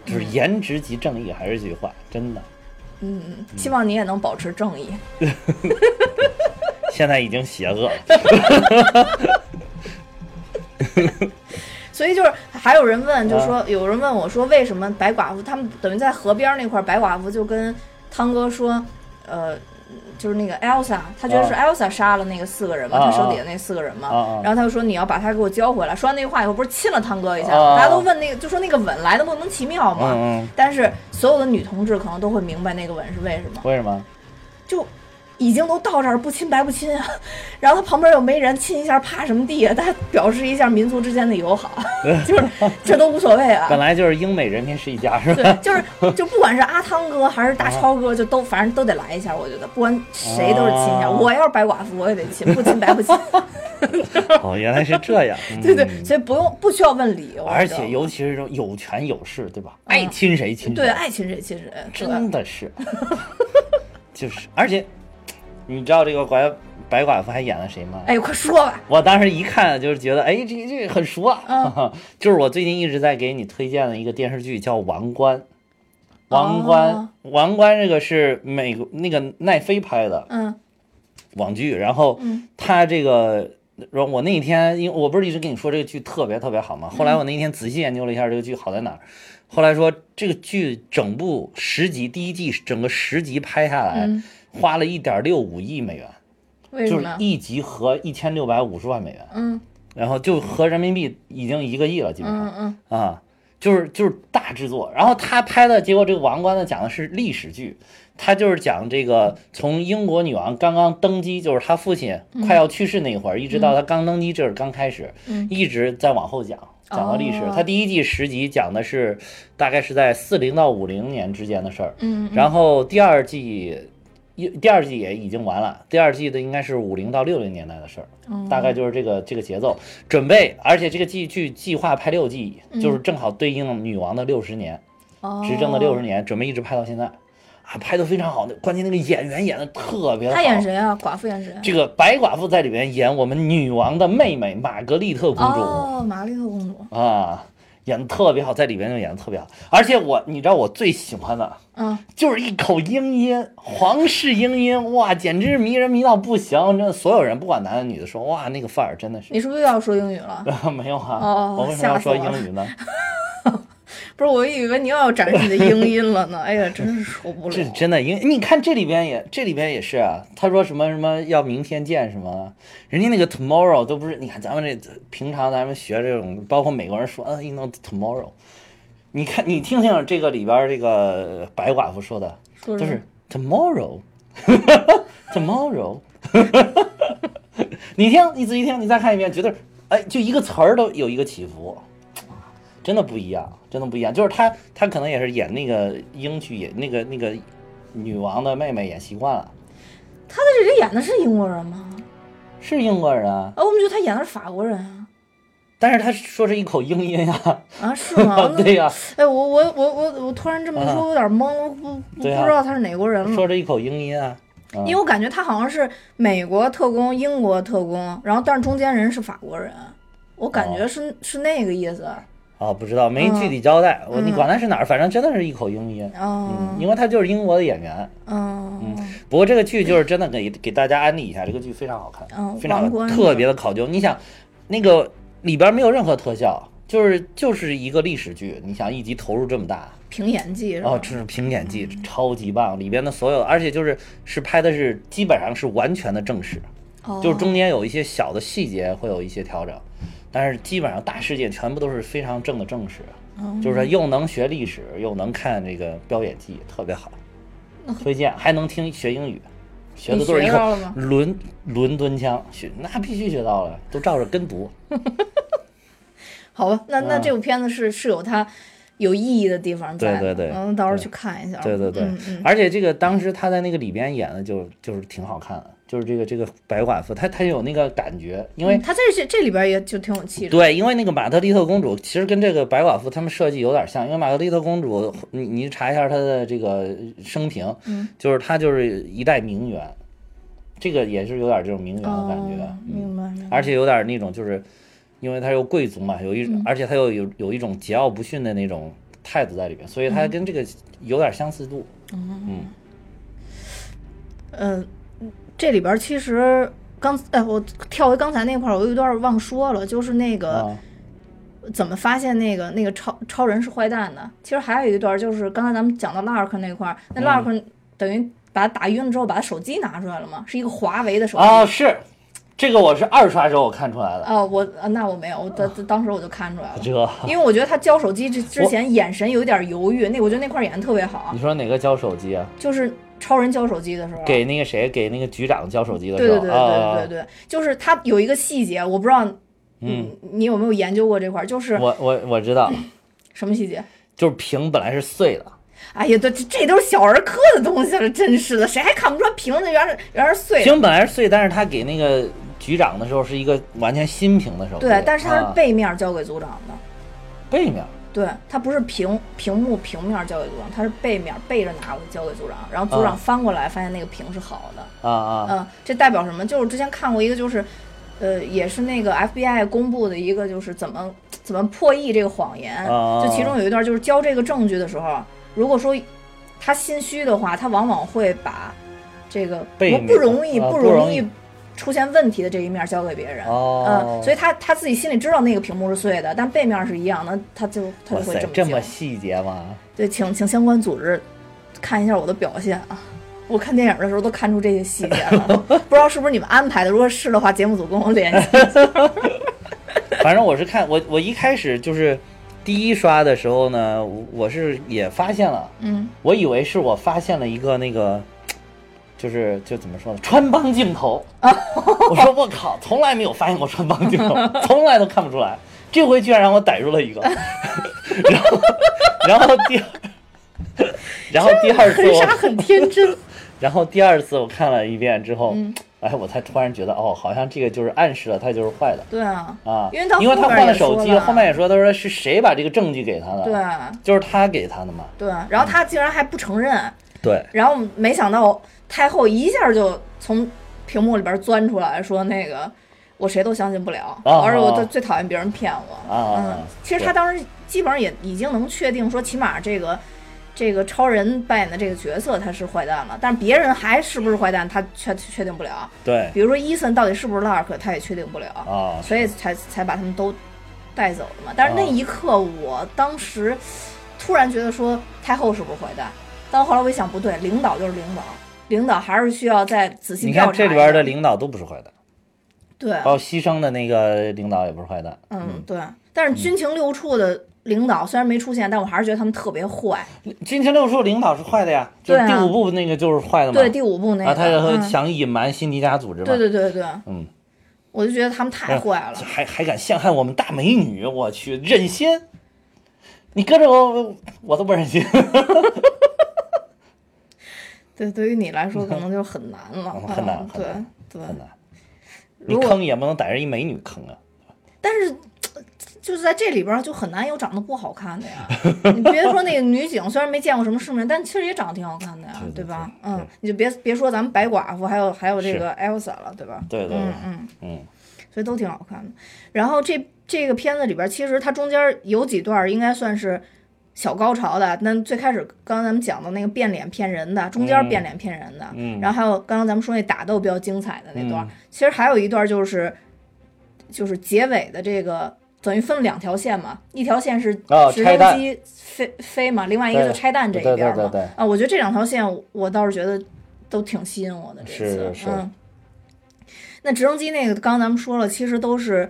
就是颜值即正义，还是这句话，真的，嗯，嗯，希望你也能保持正义。现在已经邪恶了，所以就是还有人问，就啊说有人问我说，为什么白寡妇他们等于在河边那块儿，白寡妇就跟汤哥说，呃，就是那个 Elsa，他觉得是 Elsa 杀了那个四个人嘛，啊他手底下那四个人嘛，然后他就说你要把他给我交回来。说完那句话以后，不是亲了汤哥一下，啊。大家都问那个，就说那个吻来的莫名其妙嘛。但是所有的女同志可能都会明白那个吻是为什么，为什么？就已经都到这儿不亲白不亲啊，然后他旁边又没人，亲一下怕什么地啊？他表示一下民族之间的友好，就是这都无所谓啊 本。来就是英美人民是一家，是吧？对，就是就不管是阿汤哥还是大超哥，就都反正都得来一下。我觉得不管谁都是亲一下。哦我要是白寡妇，我也得亲，不亲白不亲。哦，原来是这样，对对，嗯所以不用不需要问理由。而且尤其是这种有权有势，对吧？嗯爱亲谁亲谁，对爱亲谁亲谁，真的是，就是，而且你知道这个白白寡妇还演了谁吗？哎，快说吧。我当时一看就是觉得，哎，这这很熟啊，嗯就是我最近一直在给你推荐的一个电视剧叫《王冠》。王冠，哦王冠这个是美国那个奈飞拍的嗯网剧，然后嗯他这个，然后我那天因为我不是一直跟你说这个剧特别特别好吗？后来嗯我那天仔细研究了一下这个剧好在哪儿，后来说这个剧整部十集，第一季整个十集拍下来，嗯，花了一点六五亿美元，就是？一集合一千六百五十万美元，嗯。然后就合人民币已经一个亿了，基本上。嗯嗯。啊，就是就是大制作。然后他拍的结果，这个《王冠》呢讲的是历史剧，他就是讲这个从英国女王刚刚登基，就是他父亲快要去世那会儿，一直到他刚登基，这是刚开始，嗯。一直在往后讲，讲到历史。哦。它第一季十集讲的是大概是在四零到五零年之间的事儿，嗯，然后第二季。一第二季也已经完了，第二季的应该是五零到六零年代的事儿，嗯大概就是这个这个节奏。准备，而且这个季剧计划拍六季，就是正好对应女王的六十年，执政的六十年。准备一直拍到现在，啊，拍的非常好。关键那个演员演的特别好。他演？谁啊？寡妇演谁啊？这个白寡妇在里面演我们女王的妹妹玛格丽特公主、哦，玛格丽特公主。啊，演的特别好，在里边就演的特别好。而且我，你知道我最喜欢的嗯，就是一口英音，皇室英音，哇，简直是迷人迷到不行。真的，所有人不管男的女的说，哇，那个范儿真的是。你是不是又要说英语了？没有啊，哦我为什么要说英语呢？不是，我以为你又要展示你的英音了呢。哎呀，真是受不了。这真的，英你看这里边也，这里边也是啊。他说什么什么要明天见什么，人家那个 tomorrow 都不是。你看咱们这平常咱们学这种，包括美国人说啊，you know tomorrow。你看你听听这个里边这个白寡妇说的，就是 tomorrow，tomorrow。你听，你仔细听，你再看一遍，觉得哎，就一个词儿都有一个起伏。真的不一样，真的不一样。就是他，他可能也是演那个英剧，演那个那个女王的妹妹演习惯了，他在这里演的是英国人吗？是英国人啊，啊，我们觉得他演的是法国人啊。但是他说是一口英音啊，啊，是吗？对呀、哎，我我我我我突然这么一说，我有点懵，我不不知道他是哪国人了。说着一口英音啊，因为我感觉他好像是美国特工、英国特工，然后但是中间人是法国人，我感觉是、是那个意思。啊，不知道没具体交代，我你管他是哪儿，反正真的是一口英音，哦嗯，因为他就是英国的演员。嗯不过这个剧就是真的给给大家安利一下，这个剧非常好看，嗯非常特别的考究。你想，那个里边没有任何特效，就是就是一个历史剧，你想一集投入这么大，凭演技？哦，这是凭演技，超级棒，里边的所有，而且就是是拍的是基本上是完全的正史，哦就是中间有一些小的细节会有一些调整，但是基本上大事件全部都是非常正的正史，哦就是说又能学历史，又能看这个飙演技，特别好，推荐，还能听学英语。学的都是一口你学到了吗伦伦敦腔，学那必须学到了，都照着跟读。好吧，那那嗯这部片子是是有它有意义的地方在，对对对嗯，到时候去看一下。对对对，嗯嗯，而且这个当时他在那个里边演的就就是挺好看的，就是这个这个白寡妇，她她有那个感觉，因为、嗯他在这这里边也就挺有气质。对，因为那个玛特丽特公主其实跟这个白寡妇他们设计有点像，因为玛特丽特公主，你你查一下她的这个生平，嗯，就是她就是一代名媛，这个也是有点这种名媛的感觉，明白。而且有点那种就是，因为他又贵族嘛，有一、嗯而且他又有有一种桀骜不驯的那种态度在里边，所以他跟这个有点相似度，嗯嗯，这里边其实刚哎，我跳回刚才那块儿，我有一段忘说了，就是那个、啊。怎么发现那个那个超超人是坏蛋的。其实还有一段就是刚才咱们讲到 Lark 那块儿，那嗯 Lark 等于把他打晕了之后，把他手机拿出来了嘛，是一个华为的手机。哦，是，这个我是二刷时候我看出来的。哦，我呃那我没有，我当当时我就看出来了，这，因为我觉得他交手机之之前眼神有一点犹豫，那我觉得那块演的特别好你，说哪个交手机啊？就是超人交手机的时候，给那个谁，给那个局长交手机的对对对时候，对对对对对，就是他有一个细节，我不知道，嗯，你有没有研究过这块儿？就是我我我知道，什么细节？就是屏本来是碎的，哎呀，对，这这都是小儿科的东西了，真是的，谁还看不出来屏子原来原来是碎的？屏本来是碎，但是他给那个局长的时候是一个完全新屏的手机，对，但是它是啊。背面交给组长的，背面，对，它不是屏屏幕平面交给组长，它是背面背着拿过去交给组长，然后组长啊。翻过来发现那个屏是好的，啊啊，嗯，这代表什么？就是之前看过一个，就是，呃，也是那个 FBI 公布的一个，就是怎么怎么破译这个谎言。啊就其中有一段，就是交这个证据的时候，如果说他心虚的话，他往往会把这个不背面不容易、不容易出现问题的这一面交给别人。哦嗯，所以他他自己心里知道那个屏幕是碎的，但背面是一样的，他就他就会这，么这么细节吗？对，请请相关组织看一下我的表现啊！我看电影的时候都看出这些细节了，不知道是不是你们安排的？如果是的话，节目组跟我联系。反正我是看我我一开始就是第一刷的时候呢，我我是也发现了，嗯，我以为是我发现了一个那个，就是就怎么说呢，穿帮镜头。我说我靠，从来没有发现过穿帮镜头，从来都看不出来。这回居然让我逮住了一个，然后然后第然后第二次我很天真。然后第二次我看了一遍之后，嗯哎，我才突然觉得，哦，好像这个就是暗示了他就是坏的对啊，啊，因为他因为他换了手机，后面也说，他说是谁把这个证据给他的？对，就是他给他的嘛。对，然后他竟然还不承认，对，然后没想到太后一下就从屏幕里边钻出来说那个。我谁都相信不了，啊而且我啊最最讨厌别人骗我。嗯，其实对他当时基本上也已经能确定说，起码这个这个超人扮演的这个角色他是坏蛋了，但是别人还是不是坏蛋，他确确定不了。对比如说伊森到底是不是 Lark，他也确定不了。啊，所以才才把他们都带走了嘛。但是那一刻，我当时突然觉得说太后是不是坏蛋？但后来我一想，不对，领导就是领导，领导还是需要再仔细你。看这里边的领导都不是坏蛋，对，包括牺牲的那个领导也不是坏蛋。嗯对。但是军情六处的领导虽然没出现，但我还是觉得他们特别坏。军情六处领导是坏的呀，就是对啊第五部那个就是坏的嘛。对，第五部那个，啊，他嗯想隐瞒辛迪加组织嘛。对对对对，嗯，我就觉得他们太坏了。还还敢陷害我们大美女，我去，忍心？你搁着我，我都不忍心。对，对于你来说可能 就很难了，嗯很难嗯对对。很难。你坑也不能逮着一美女坑啊。但是就是在这里边儿就很难有长得不好看的呀。你别说那个女警，虽然没见过什么世面，但其实也长得挺好看的呀，对对吧？嗯，你就别别说咱们白寡妇，还有还有这个 Elsa 了，对吧？对对对嗯嗯，嗯所以都挺好看的。然后这这个片子里边儿，其实它中间有几段儿应该算是。小高潮的，那最开始刚刚咱们讲的那个变脸骗人的，中间嗯变脸骗人的，嗯然后还有刚刚咱们说那打斗比较精彩的那段，嗯其实还有一段就是就是结尾的这个等于分两条线嘛，一条线是直升机飞飞嘛，另外一个就拆弹这一边嘛。对对对对啊，我觉得这两条线我倒是觉得都挺吸引我的这次。是是嗯，那直升机那个刚刚咱们说了，其实都是。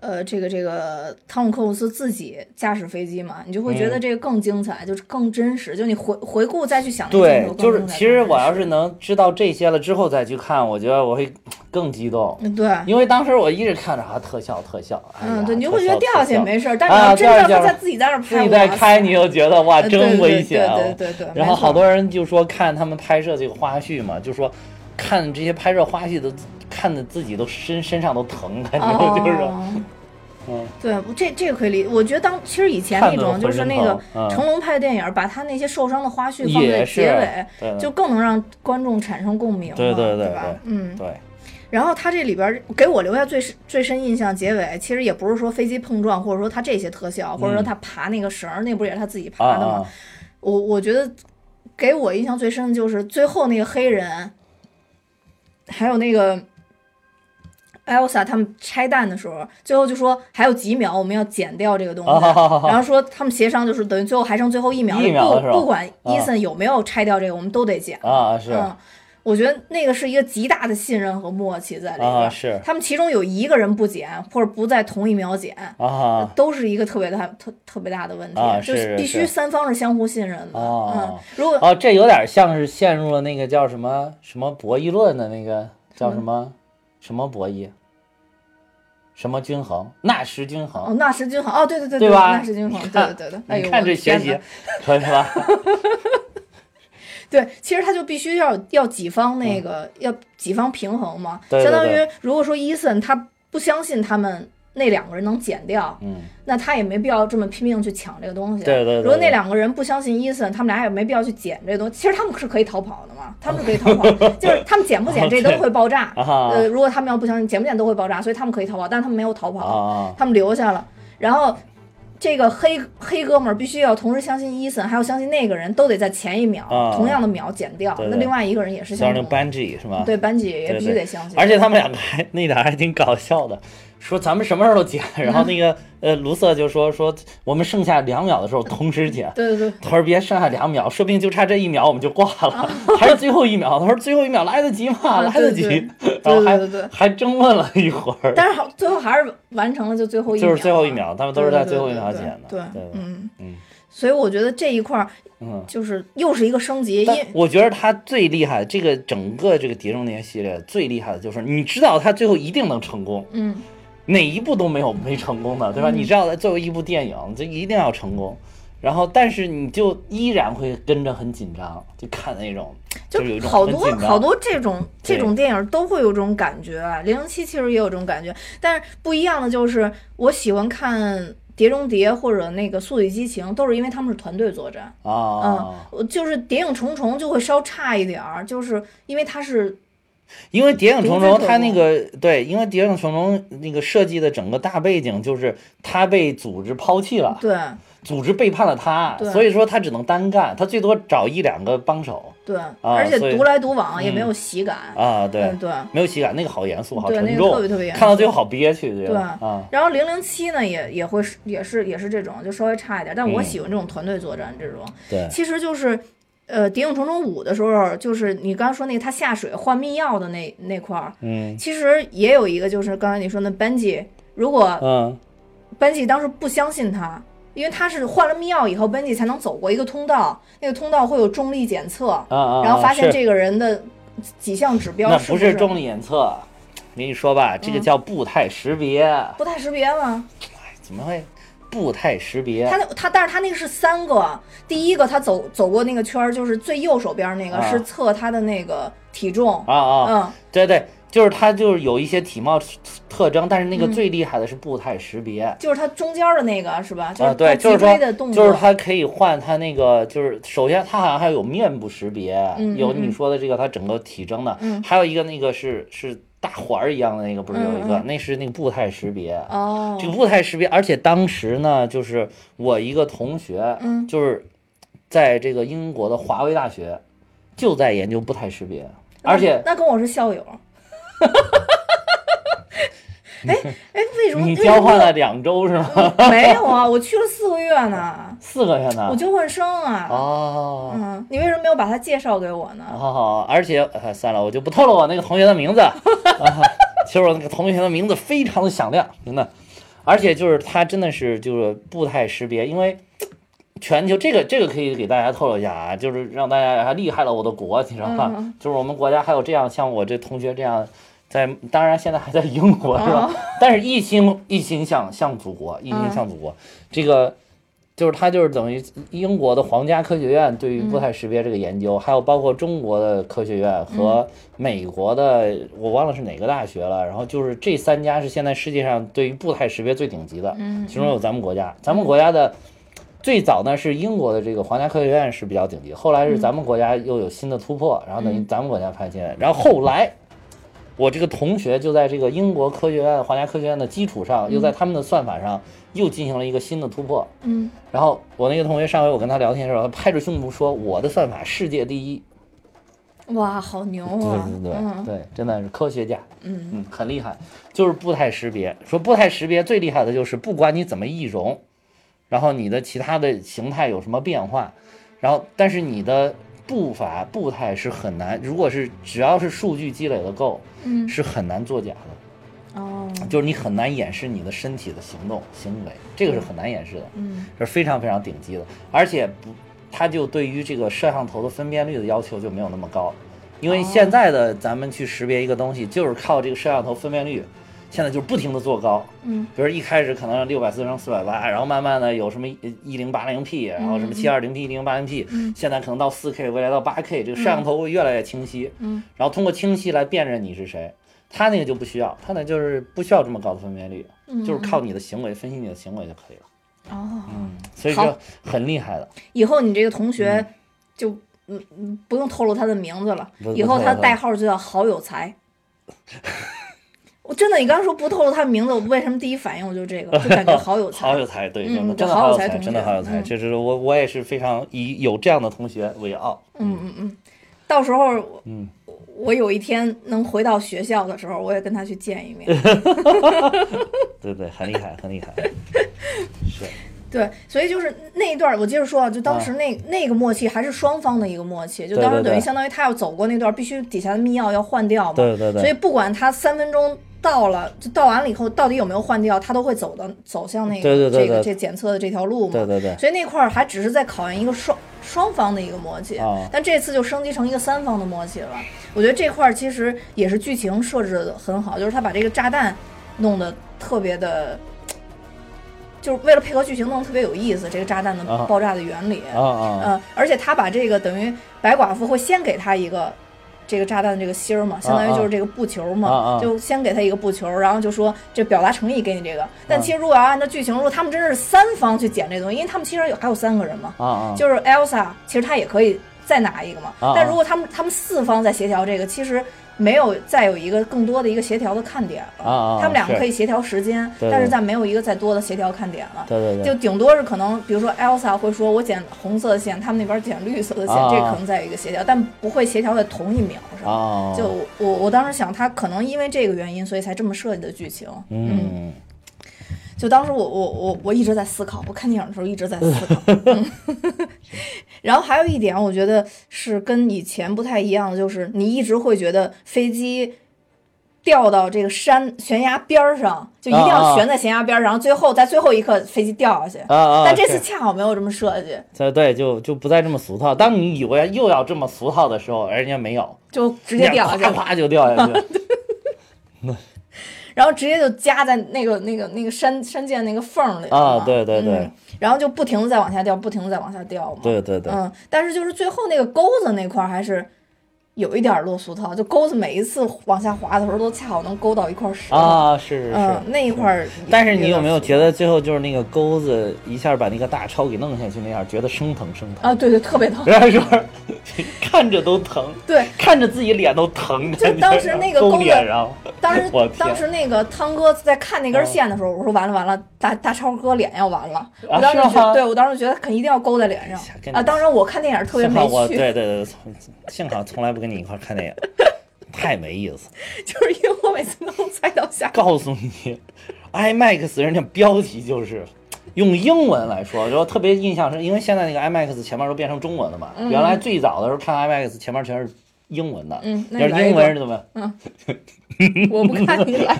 呃，这个这个汤姆克鲁斯自己驾驶飞机嘛，你就会觉得嗯这个更精彩，就是更真实。就你回回顾再去想对，就是其实我要是能知道这些了之后再去看，我觉得我会更激动。对，因为当时我一直看着啊特效特效，嗯，对，你就特会觉得效掉下去没事儿，但你啊要真掉下去了让他在自己在那儿拍，自己在开，你又觉得哇真危险啊。对对对对，然后好多人就说看他们拍摄这个花絮嘛，就说看这些拍摄花絮的，看的自己都身身上都疼，感觉就是，哦嗯，对，这这个可以理。我觉得当其实以前那种就是那个成龙拍的电影，把他那些受伤的花絮放在结尾，就更能让观众产生共鸣对，对对对吧？嗯。对，然后他这里边儿给我留下最深最深印象，结尾其实也不是说飞机碰撞，或者说他这些特效，或者说他爬那个绳儿，那不是也是他自己爬的吗？啊，我我觉得给我印象最深的就是最后那个黑人，还有那个 Elsa 他们拆弹的时候，最后就说还有几秒我们要剪掉这个东西，啊然后说他们协商就是等于最后还剩最后一秒，不不管伊森有没有拆掉这个，我们都得剪。啊是。嗯，我觉得那个是一个极大的信任和默契在里面。啊是。他们其中有一个人不剪，或者不在同一秒剪，啊都是一个特别大、特特别大的问题，啊就是是必须三方是相互信任的。哦嗯，如果哦，这有点像是陷入了那个叫什么什么博弈论的那个叫什么什么博弈，什么均衡，纳什均衡。哦，纳什均衡，哦，对对对对吧纳什均衡，对对对对。哎呦，你看这学习天哪可以吧？对，其实他就必须要要几方那个、要几方平衡嘛，嗯对对相当于如果说伊森他不相信他们那两个人能减掉，嗯，那他也没必要这么拼命去抢这个东西。对对对如果那两个人不相信伊森，他们俩也没必要去捡这个东西。其实他们是可以逃跑的嘛，他们是可以逃跑，就是他们捡不捡这都会爆炸。啊呃，如果他们要不相信捡不捡都会爆炸，所以他们可以逃跑，但是他们没有逃跑，啊他们留下了。然后这个黑黑哥们儿必须要同时相信伊森，还要相信那个人都得在前一秒、啊同样的秒减掉。那另外一个人也是相信像那。班 G 是吗？对班级也必须得相信，而且他们两个还 那点儿还挺搞笑的，说咱们什么时候都剪，然后那 个呃卢瑟就说说我们剩下两秒的时候同时剪。对对对，他说别剩下两秒，说不定就差这一秒我们就挂了，还是最后一秒。他说最后一秒来得及吗？啊来得及对。然后还还争论了一会儿，但是好，最后还是完成了，就最后一秒就是最后一秒，他们都是在最后一秒剪的。对，对嗯嗯所以我觉得这一块儿嗯。就是又是一个升级，我觉得他最厉害，这个整个这个《碟中谍》系列最厉害的就是，你知道他最后一定能成功，嗯哪一部都没有没成功的，对吧？嗯你知道，作为一部电影，就一定要成功。然后，但是你就依然会跟着很紧张，就看那种，就好多好多这种这种电影都会有这种感觉，《零零七》其实也有这种感觉，但是不一样的就是，我喜欢看《碟中谍》或者那个《速度与激情》，都是因为他们是团队作战。啊嗯，，我就是《谍影重重》就会稍差一点儿，就是因为它是因为《谍影重重零》之它那个对，因为《谍影重重》那个设计的整个大背景就是他被组织抛弃了，对组织背叛了他，对所以说他只能单干，他最多找一两个帮手对，而且独来独往也没嗯有喜感。啊，对嗯，，对。没有喜感，那个好严肃，好沉个特重，别特别严肃。看到最后好憋屈，觉对得啊，然后零零七呢，也也会是也是也是这种，就稍微差一点。但我嗯喜欢这种团队作战这种。对，其实就是，呃，《谍影重重五》的时候，就是你刚刚说那个他下水换密钥的那那块儿，嗯其实也有一个，就是刚才你说那 Benji，如果嗯 Benji 当时不相信他，因为他是换了密钥以后，Benji 才能走过一个通道，那个通道会有重力检测，啊啊，然后发现这个人的几项指标那是不不是重力检测，我跟你说吧，这个嗯叫步态识别，步态识别吗？怎么会步态识别？他那他，但是他那个是三个，第一个他走走过那个圈儿，就是最右手边那个、啊是测他的那个体重，啊啊，嗯，对对，就是它就是有一些体貌特征，但是那个嗯最厉害的是步态识别。就是他中间的那个是吧？就啊，对，脊就是说椎的动，作，就是它可以换它那个，就是首先它好像还有面部识别，有你说的这个它整个体征的，嗯还有一个那个是是大环儿一样的那个，不是有一个，嗯嗯那是那个步态识别。哦，这个步态识别，而且当时呢，就是我一个同学，嗯就是在这个英国的华威大学，就在研究步态识别，而且那跟我是校友。哎哎，为什么你交换了两周是吗？没有啊？我去了四个月呢，四个月呢我？交换生啊。哦。嗯，你为什么没有把他介绍给我呢？好好，而且、呃、算了，我就不透露我那个同学的名字。啊，其实我那个同学的名字非常的响亮，真的，而且就是他真的是就是步态识别，因为全球这个这个可以给大家透露一下啊，就是让大家还厉害了我的国，你知道吗？嗯就是我们国家还有这样像我这同学这样。在，当然现在还在英国是吧？哦但是一心一心向向祖国，一心嗯向祖国。这个就是他就是等于英国的皇家科学院对于步态识别这个研究，还有包括中国的科学院和美国的，我忘了是哪个大学了。然后就是这三家是现在世界上对于步态识别最顶级的，嗯其中有咱们国家，咱们国家的。最早呢是英国的这个皇家科学院是比较顶级，后来是咱们国家又有新的突破，然后等于咱们国家派进来，然后后来我这个同学就在这个英国科学院、皇家科学院的基础上，又在他们的算法上又进行了一个新的突破。嗯，然后我那个同学上回我跟他聊天的时候，他拍着胸脯说我的算法世界第一。哇，好牛对啊！对对、嗯对，真的是科学家，嗯嗯，很厉害。就是步态识别，说步态识别最厉害的就是不管你怎么易容，然后你的其他的形态有什么变化，然后但是你的步伐步态是很难，如果是只要是数据积累的够，嗯。是很难作假的。哦，就是你很难掩饰你的身体的行动行为，这个是很难掩饰的，嗯。是非常非常顶级的，而且不，它就对于这个摄像头的分辨率的要求就没有那么高，因为现在的咱们去识别一个东西，就是靠这个摄像头分辨率，现在就是不停的做高，嗯比如一开始可能六百四乘四百八，然后慢慢的有什么一零八零 P，然后什么七二零 P、一零八零 P，嗯现在可能到四 K，未来到八 K，这个摄像头会越来越清晰，嗯然后通过清晰来辨认你是谁。他那个就不需要，他那就是不需要这么高的分辨率，嗯，就是靠你的行为分析你的行为就可以了。哦。嗯所以好说很厉害的。以后你这个同学就嗯嗯不用透露他的名字了，以后他代号就叫好有才。我真的，你刚刚说不透露他名字，我为什么第一反应我就这个，就感觉好有才。好有才，对，嗯真的真的好有才，真的好有才。嗯就是我我也是非常以有这样的同学为傲。嗯嗯嗯，到时候嗯，我有一天能回到学校的时候，我也跟他去见一面。对对，很厉害，很厉害。是，对，所以就是那一段，我接着说啊，就当时那、那个默契还是双方的一个默契，就当时等于相当于他要走过那段，必须底下的密钥要换掉嘛。对对对所以不管他三分钟到了，就到完了以后到底有没有换掉，他都会走的走向那个这个这检测的这条路嘛。对对对所以那块儿还只是在考验一个双双方的一个默契，啊但这次就升级成一个三方的默契了。我觉得这块儿其实也是剧情设置的很好，就是他把这个炸弹。弄得特别的，就是为了配合剧情弄得特别有意思。这个炸弹的啊爆炸的原理，嗯，而且他把这个等于白寡妇会先给他一个这个炸弹的这个芯儿嘛，相当于就是这个布球嘛，啊啊就先给他一个布球，然后就说这表达诚意给你这个。但啊其实如果要按照剧情，如果他们真是三方去捡这东西，因为他们其实有还有三个人嘛！就是 Elsa，其实他也可以再拿一个嘛。啊但如果他们他们四方在协调这个，其实没有再有一个更多的一个协调的看点了。啊啊他们两个可以协调时间，对对但是再没有一个再多的协调看点了。对对对，就顶多是可能，比如说 Elsa 会说，我剪红色的线，他们那边剪绿色的线，啊这可能再有一个协调，但不会协调在同一秒上。啊，就我我当时想，他可能因为这个原因，所以才这么设计的剧情。嗯就当时我我我我一直在思考，我看电影的时候一直在思考。嗯、然后还有一点，我觉得是跟以前不太一样的，就是你一直会觉得飞机掉到这个山悬崖边儿上，就一定要悬在悬崖边儿上，然后最后在最后一刻飞机掉下去。啊啊！但这次恰好没有这么设计，对对，就就不再这么俗套。当你以为又要这么俗套的时候，人家没有，就直接掉下去啪了，啪就掉下去。然后直接就夹在那个那个那个山山涧那个缝里了啊对对对嗯然后就不停的在往下掉，不停的在往下掉嘛。对对对，嗯，但是就是最后那个钩子那块还是有一点儿落俗套，就钩子每一次往下滑的时候都恰好能勾到一块石头。啊，是是是嗯，。那一块儿。但是你有没有觉得最后就是那个钩子一下把那个大超给弄下去那样，觉得生疼生疼？啊？对对，特别疼。人家说 看着都疼，对，看着自己脸都疼。就当时那个钩子脸上，当时 我当时那个汤哥在看那根线的时候，我说完了完了，大大超哥脸要完了。我当时觉得，对我当时觉得肯一定要勾在脸上啊。当然我看电影特别没趣，对对对，从幸好从来不跟你一块儿看电影，太没意思。就是因为我每次都能猜到下。告诉你，IMAX 人家标题就是用英文来说，然后特别印象深，因为现在那个 IMAX 前面都变成中文了嘛。原来最早的时候看 IMAX 前面全是英文的，嗯那要是英文是怎么？嗯 我不看你来。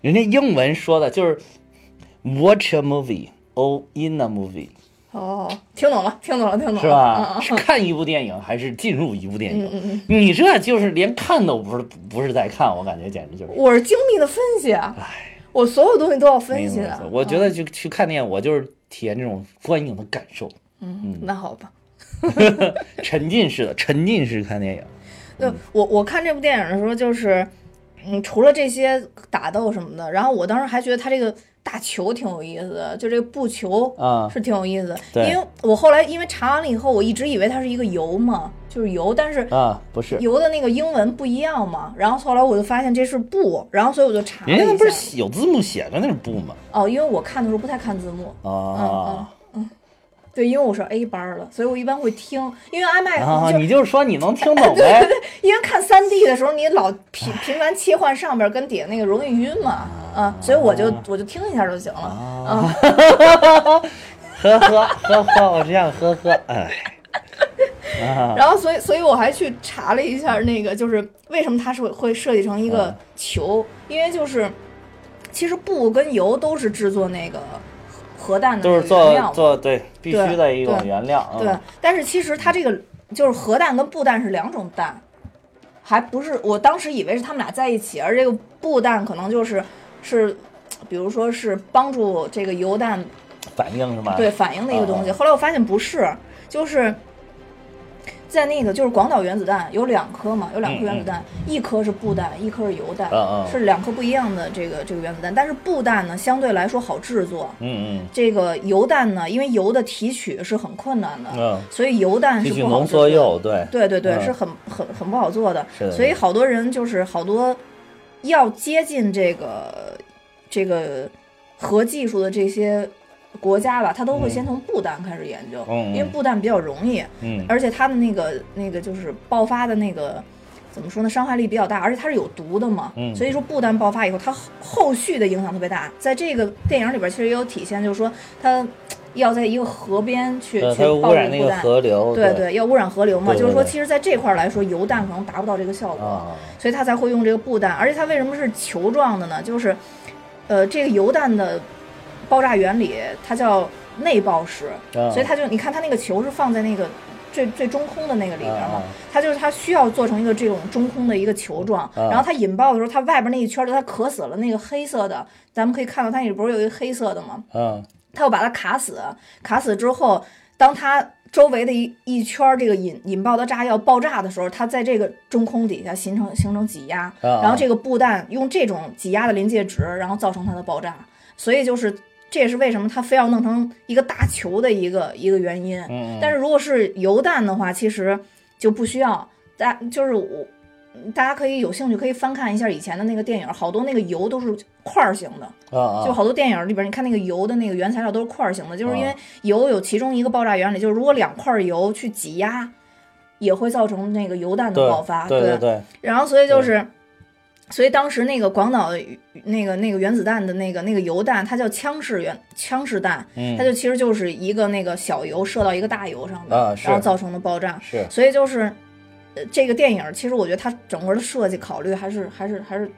人家英文说的就是 watch a movie or in a movie，哦，听懂了，听懂了，听懂了，是吧？嗯是看一部电影还是进入一部电影？嗯嗯嗯，你这就是连看都不是不是在看，我感觉简直就是。我是精密的分析啊，我所有东西都要分析的。我觉得去去看电影，我就是体验这种观影的感受，嗯，那好吧。沉浸式的沉浸式看电影。对我我看这部电影的时候，就是嗯，除了这些打斗什么的，然后我当时还觉得他这个大球挺有意思的，就这个布球啊是挺有意思的。对因为我后来因为查完了以后，我一直以为它是一个油嘛，就是油，但是啊，不是，油的那个英文不一样嘛。然后后来我就发现这是布，然后所以我就查了人家那不。是有字幕写的那是布吗？哦，因为我看的时候不太看字幕。啊对，因为我是 A 班儿的，所以我一般会听，因为 IMAX 啊！你就是说你能听懂 呗？因为看三 D 的时候，你老频频繁切换上边儿跟底下那个容易晕嘛，啊，所以我就我就听一下就行了，啊，呵呵呵呵，我只想呵呵，哎，啊然后所以所以我还去查了一下那个，就是为什么它是会会设计成一个球，因为就是其实布跟油都是制作那个核弹的原料嘛做做对必须的一种对原料。嗯对，但是其实它这个就是核弹跟布弹是两种弹，还不是我当时以为是他们俩在一起，而这个布弹可能就是是，比如说是帮助这个油弹反应是吗？对反应的一个东西。啊后来我发现不是，就是。在那个就是广岛原子弹有两颗嘛，有两颗原子弹，一颗是布弹，一颗是油弹，是两颗不一样的这个这个原子弹。但是布弹呢，相对来说好制作，嗯这个油弹呢，因为油的提取是很困难的，嗯。所以油弹是不好浓缩制作对，对对是很很很不好做的。所以好多人就是好多要接近这个这个核技术的这些国家吧，它都会嗯先从布弹开始研究，因为布弹比较容易，嗯而且它的那个那个就是爆发的那个。怎么说呢？伤害力比较大，而且它是有毒的嘛，嗯所以说布弹爆发以后，它后后续的影响特别大。在这个电影里边，其实也有体现，就是说它要在一个河边去呃，去污染那个河流，对对，要污染河流嘛，就是说，其实在这块儿来说，油弹可能达不到这个效果，啊，所以它才会用这个布弹。而且它为什么是球状的呢？就是，呃，这个油弹的爆炸原理它叫内爆式，啊。所以它就你看它那个球是放在那个最最中空的那个里边嘛它就是它需要做成一个这种中空的一个球状，啊。然后它引爆的时候，它外边那一圈儿就它渴死了，那个黑色的，咱们可以看到它里不是有一个黑色的吗？嗯它要把它卡死，卡死之后，当它周围的一一圈儿这个引引爆的炸药爆炸的时候，它在这个中空底下形成形成挤压，啊。然后这个布弹用这种挤压的临界值，然后造成它的爆炸，所以就是这也是为什么它非要弄成一个大球的一个一个原因。嗯，但是如果是油弹的话，其实就不需要，大就是我。大家可以有兴趣可以翻看一下以前的那个电影，好多那个油都是块儿型的，啊啊就好多电影里边，你看那个油的那个原材料都是块儿型的，就是因为啊油有其中一个爆炸原理，就是如果两块油去挤压，也会造成那个油弹的爆发。对对对，然后所以就是，所以当时那个广岛那个那个原子弹的那个那个油弹，它叫枪式原枪式弹，嗯它就其实就是一个那个小油射到一个大油上面，啊然后造成的爆炸。是所以就是，呃，这个电影其实我觉得它整个的设计考虑还是还是还是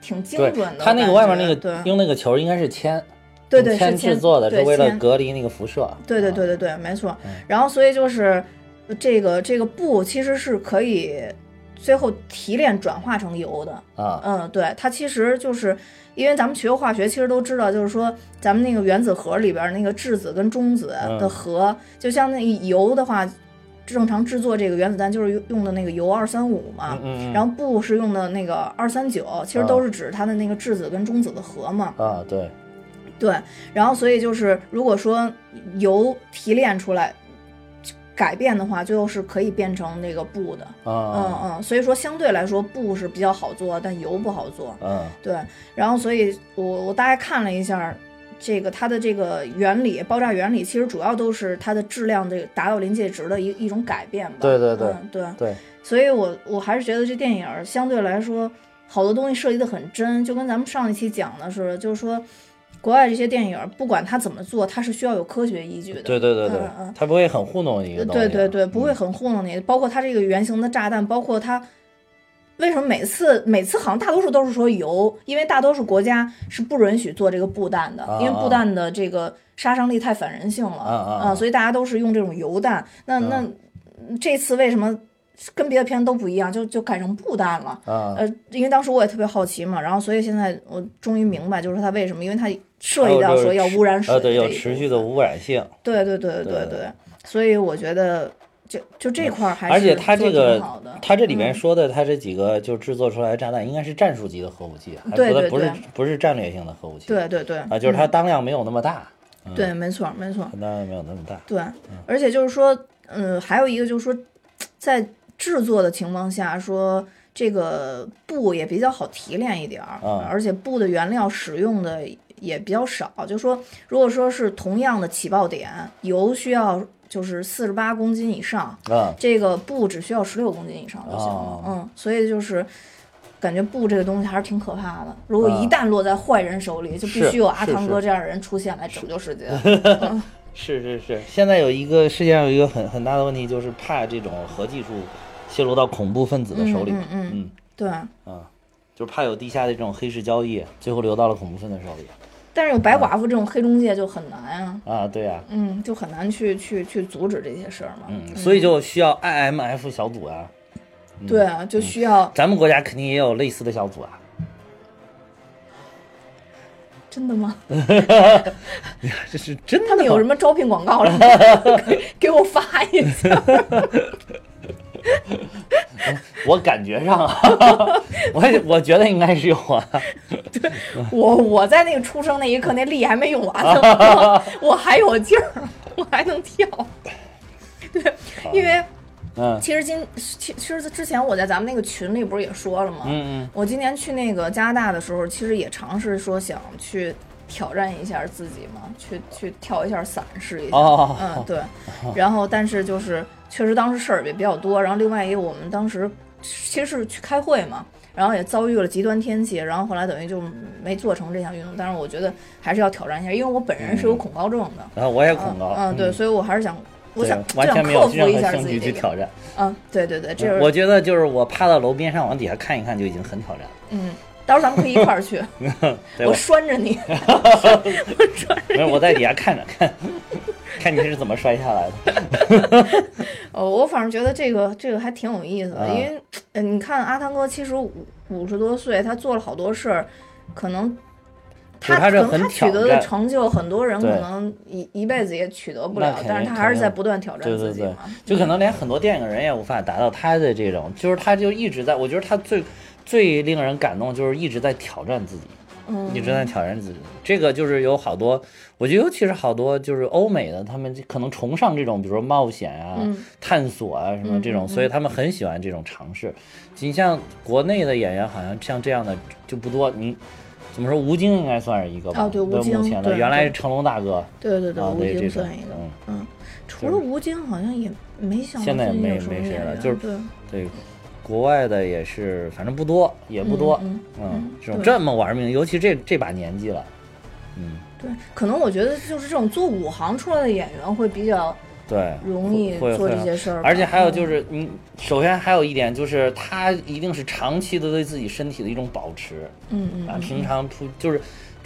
挺精准的。它那个外面那个用那个球应该是铅，对对铅是制作的，是为了隔离那个辐射。对对对对对，没错。然后所以就是呃这个这个布其实是可以最后提炼转化成油的。啊嗯，对，它其实就是因为咱们学过化学，其实都知道，就是说咱们那个原子核里边那个质子跟中子的嗯核，就像那油的话，正常制作这个原子弹就是用用的那个铀二三五嘛。嗯嗯，然后钚是用的那个二三九，其实都是指它的那个质子跟中子的核嘛。啊对，对，然后所以就是如果说油提炼出来改变的话，最后是可以变成那个布的。嗯啊嗯，所以说相对来说布是比较好做，但油不好做。嗯对，然后所以我我大概看了一下。这个它的这个原理，爆炸原理其实主要都是它的质量的达到临界值的一一种改变吧。对对对嗯、对。对，所以我我还是觉得这电影儿相对来说，好多东西设计的很真，就跟咱们上一期讲的似的，就是说，国外这些电影儿不管他怎么做，他是需要有科学依据的。对对对对嗯嗯，它不会很糊弄一个。对对对，不会嗯很糊弄你。包括他这个圆形的炸弹，包括他为什么每次每次好像大多数都是说油，因为大多数国家是不允许做这个布弹的，因为布弹的这个杀伤力太反人性了啊啊啊所以大家都是用这种油弹。那那这次为什么跟别的片都不一样，就就改成布弹了？啊，呃，因为当时我也特别好奇嘛，然后所以现在我终于明白，就是他为什么，因为它涉及到说要污染水呃对，有这一部持续的污染性。对对对对对对，所以我觉得就就这块儿还是而且它这个它这里面嗯说的，它这几个就制作出来的炸弹应该是战术级的核武器，还对对不不是对不是战略性的核武器。对对对啊，就是它当量没有那么大，嗯对，没错没错，它当量没有那么大。对，而且就是说，嗯，还有一个就是说，在制作的情况下，说这个布也比较好提炼一点儿，啊而且布的原料使用的也比较少。就说如果说是同样的起爆点，油需要就是四十八公斤以上，啊，这个布只需要十六公斤以上就行了。哦嗯，所以就是。感觉布这个东西还是挺可怕的，如果一啊旦落在坏人手里，就必须有阿汤哥这样的人出现来拯救世界。是是是，现在有一个世界上有一个很很大的问题，就是怕这种核技术泄露到恐怖分子的手里。嗯嗯嗯对，啊，就是怕有地下的这种黑市交易，最后流到了恐怖分子手里。但是有白寡妇这种黑中介就很难啊，啊，对呀、嗯，就很难去去去阻止这些事儿嘛。嗯，所以就需要 IMF 小组啊，对啊，就需要咱们国家肯定也有类似的小组啊。真的吗？这是真的他们有什？么招聘广告了吗？给给我发一下。我感觉上啊，我我觉得应该是有啊。我我在那个出生那一刻，那力还没用完呢，我我还有劲儿，我还能跳。对，因为嗯其实今其其实之前我在咱们那个群里不是也说了吗？嗯嗯我今年去那个加拿大的时候，其实也尝试说想去挑战一下自己嘛，去去跳一下伞试一下。哦嗯，对。然后，但是就是确实当时事儿也比较多，然后另外一个我们当时其实是去开会嘛，然后也遭遇了极端天气，然后后来等于就没做成这项运动。但是我觉得还是要挑战一下，因为我本人是有恐高症的。然后我也恐高。嗯，嗯，对，所以我还是想，我想就完想全没有任克服一下何兴趣自己。去挑战。嗯，对对对，这是我觉得就是我趴到楼边上往底下看一看就已经很挑战了。嗯，到时候咱们可以一块儿去，对我我，拴着你。没有我在底下看着看。看你是怎么摔下来的。呃，我反正觉得这个这个还挺有意思的，啊因为呃，你看阿汤哥其实五五十多岁，他做了好多事儿，可能他他是很可能他取得的成就，很多人可能一一辈子也取得不了但是他还是在不断挑战对对对自己嘛。，就可能连很多电影人也无法达到他的这种，就是他就一直在，我觉得他最最令人感动就是一直在挑战自己。嗯，一直在挑战自己。这个就是有好多，我觉得尤其是好多就是欧美的，他们可能崇尚这种，比如说冒险啊、嗯探索啊什么这种，嗯嗯所以他们很喜欢这种尝试。你像国内的演员，好像像这样的就不多。你怎么说？吴京应该算是一个吧？哦对吴京目前的原来是成龙大哥，对对对，啊吴京算一个，嗯嗯，除了吴京，好像也没想到现在也没没谁了就是对，对。国外的也是，反正不多，也不多，嗯嗯，这种这么玩命，尤其这这把年纪了，嗯，对，可能我觉得就是这种做武行出来的演员会比较对，容易做这些事儿，而且还有就嗯。是，你首先还有一点就是，他一定是长期的对自己身体的一种保持啊。嗯嗯嗯。平常除就是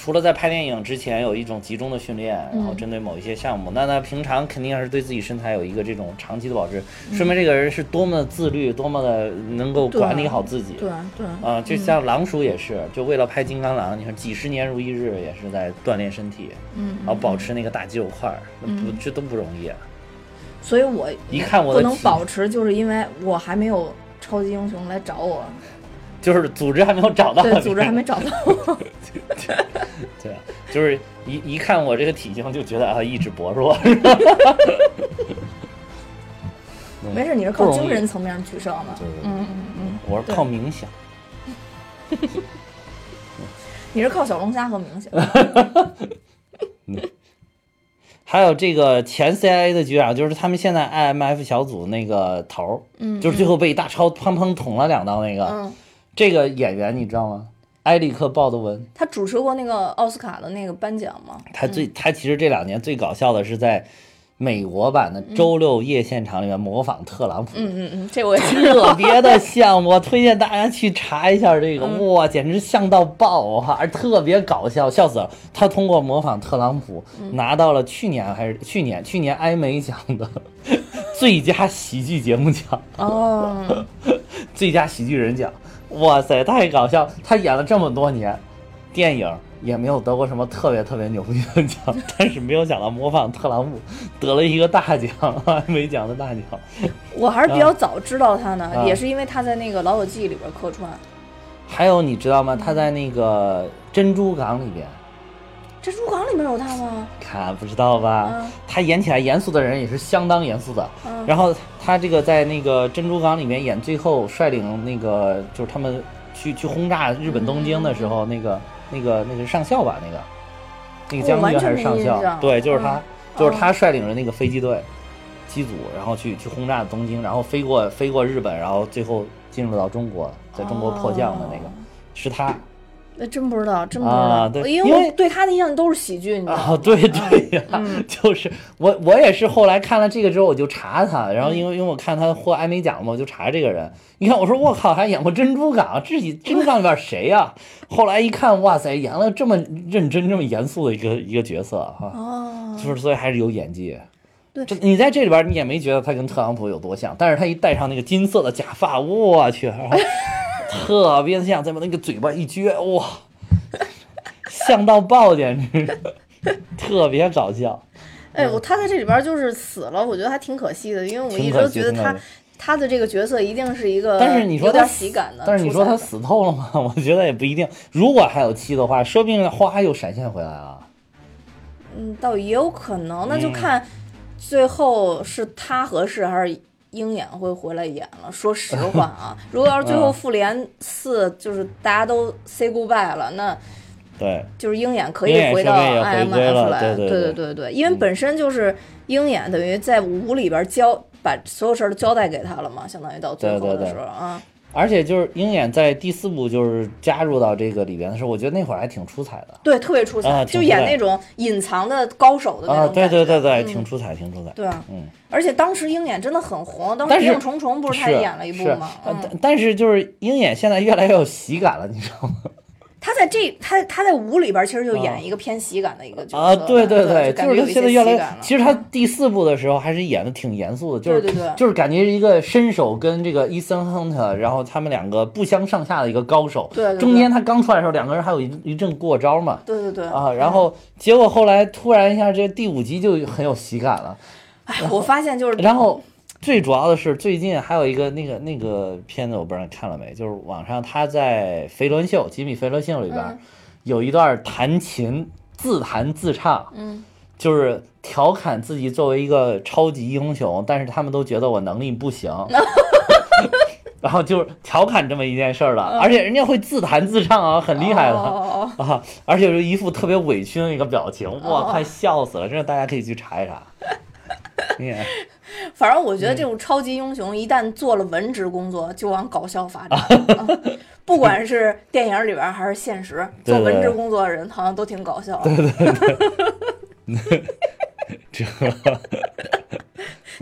除了在拍电影之前有一种集中的训练，然后嗯针对某一些项目，那他平常肯定是对自己身材有一个这种长期的保持，嗯说明这个人是多么的自律，多么的能够管理好自己。对对啊，就像狼叔也是，就为了拍金刚狼，你看几十年如一日，也是在锻炼身体，嗯，然后保持那个大肌肉块儿，那不这都不容易啊。所以我一看我不能保持，就是因为我还没有超级英雄来找我，就是组织还没有找到，对，组织还没找到我。对啊，就是一一看我这个体型就觉得啊意志薄弱。没事，你是靠精神层面取胜的。对对对嗯嗯嗯，我是靠冥想，你是靠小龙虾和冥想。还有这个前 CIA 的局长，就是他们现在 IMF 小组那个头儿，嗯，就是最后被大超砰砰捅了两刀那个，嗯，这个演员你知道吗？埃里克·鲍德温，他主持过那个奥斯卡的那个颁奖吗？他最他其实这两年最搞笑的是在美国版的周六夜现场里面模仿特朗普。嗯嗯嗯，这我也特别的像，我推荐大家去查一下这个，哇，简直像到爆哈，而特别搞笑，笑死了。他通过模仿特朗普，拿到了去年还是去年去年艾美奖的 最佳喜剧节目奖、哦，最佳喜剧人奖。哇塞，太搞笑！他演了这么多年，电影也没有得过什么特别特别牛逼的奖，但是没有想到模仿特朗普得了一个大奖，艾美奖的大奖。我还是比较早知道他呢，啊也是因为他在那个《老友记》里边客串。还有你知道吗？他在那个珍珠港里边，珍珠港里面有他吗？看不知道吧？嗯他演起来严肃的人也是相当严肃的。嗯然后他这个在那个珍珠港里面演最后率领那个就是他们去去轰炸日本东京的时候，那个那个那个上校吧，那个那个将军还是上校？对，就是他，嗯就是他率领着那个飞机队机组，然后去去轰炸东京，然后飞过飞过日本，然后最后进入到中国，在中国迫降的那个、哦是他。那真不知道，真不知道，啊对因为因为我对他的印象都是喜剧，你知道吗？啊，对对呀、嗯就是我我也是后来看了这个之后，我就查他，然后嗯因为因为我看他获艾美奖嘛，我就查这个人。你看，我说我靠，还演过珍珠港，这珍珠港里边谁呀、后来一看，哇塞，演了这么认真、这么严肃的一个一个角色哈、哦，就是所以还是有演技。对你在这里边你也没觉得他跟特朗普有多像，但是他一戴上那个金色的假发，我去，然后特别像，再把那个嘴巴一撅，哇，像到爆，简直特别搞笑。哎，我他在这里边就是死了，我觉得还挺可惜的，因为我一直都觉得他他的这个角色一定是一个，但是你说他喜感的，但是你说他死透了吗？我觉得也不一定。如果还有七的话，说不定花又闪现回来了。嗯，倒也有可能，那就嗯看最后是他合适还是鹰眼会回来演了。说实话啊，如果要是最后嗯复联四就是大家都 say goodbye 了，那对，就是鹰眼可以回到 IMF 来，对对对对对，因为本身就是鹰眼等于在五里边交把所有事儿都交代给他了嘛，相当于到最后的对对对时候啊，而且就是鹰眼在第四部就是加入到这个里边的时候，我觉得那会儿还挺出彩的。对，特别出彩，就演那种隐藏的高手的那种，对种感觉对对对，嗯挺出彩，挺出彩。对啊，嗯，而且当时鹰眼真的很红，当时《但是谍影重重》不是他也演了一部是吗？呃嗯，但但是就是鹰眼现在越来越有喜感了，你知道吗？他在这他他在五里边其实就演一个偏喜感的一个角色啊，对对对，就是现在越来越其实他第四部的时候还是演的挺严肃的，就是对对对就是感觉一个身手跟这个伊森亨特，然后他们两个不相上下的一个高手。对对对中间他刚出来的时候，两个人还有一一阵过招嘛。对对对啊，然后结果后来突然一下，这第五集就很有喜感了。哎，我发现就是然后最主要的是，最近还有一个那个那个片子，我不知道你看了没？就是网上他在《肥伦秀》吉米·肥伦秀里边、嗯有一段弹琴自弹自唱，嗯，就是调侃自己作为一个超级英雄，但是他们都觉得我能力不行。然后就是调侃这么一件事儿了，而且人家会自弹自唱啊，很厉害的、啊！而且是一副特别委屈的一个表情，哇，哦快笑死了！真的，大家可以去查一查。反正我觉嗯得这种超级英雄一旦做了文职工作，就往搞笑发展。嗯不管是电影里边还是现实，对对做文职工作的人好像都挺搞笑的。这，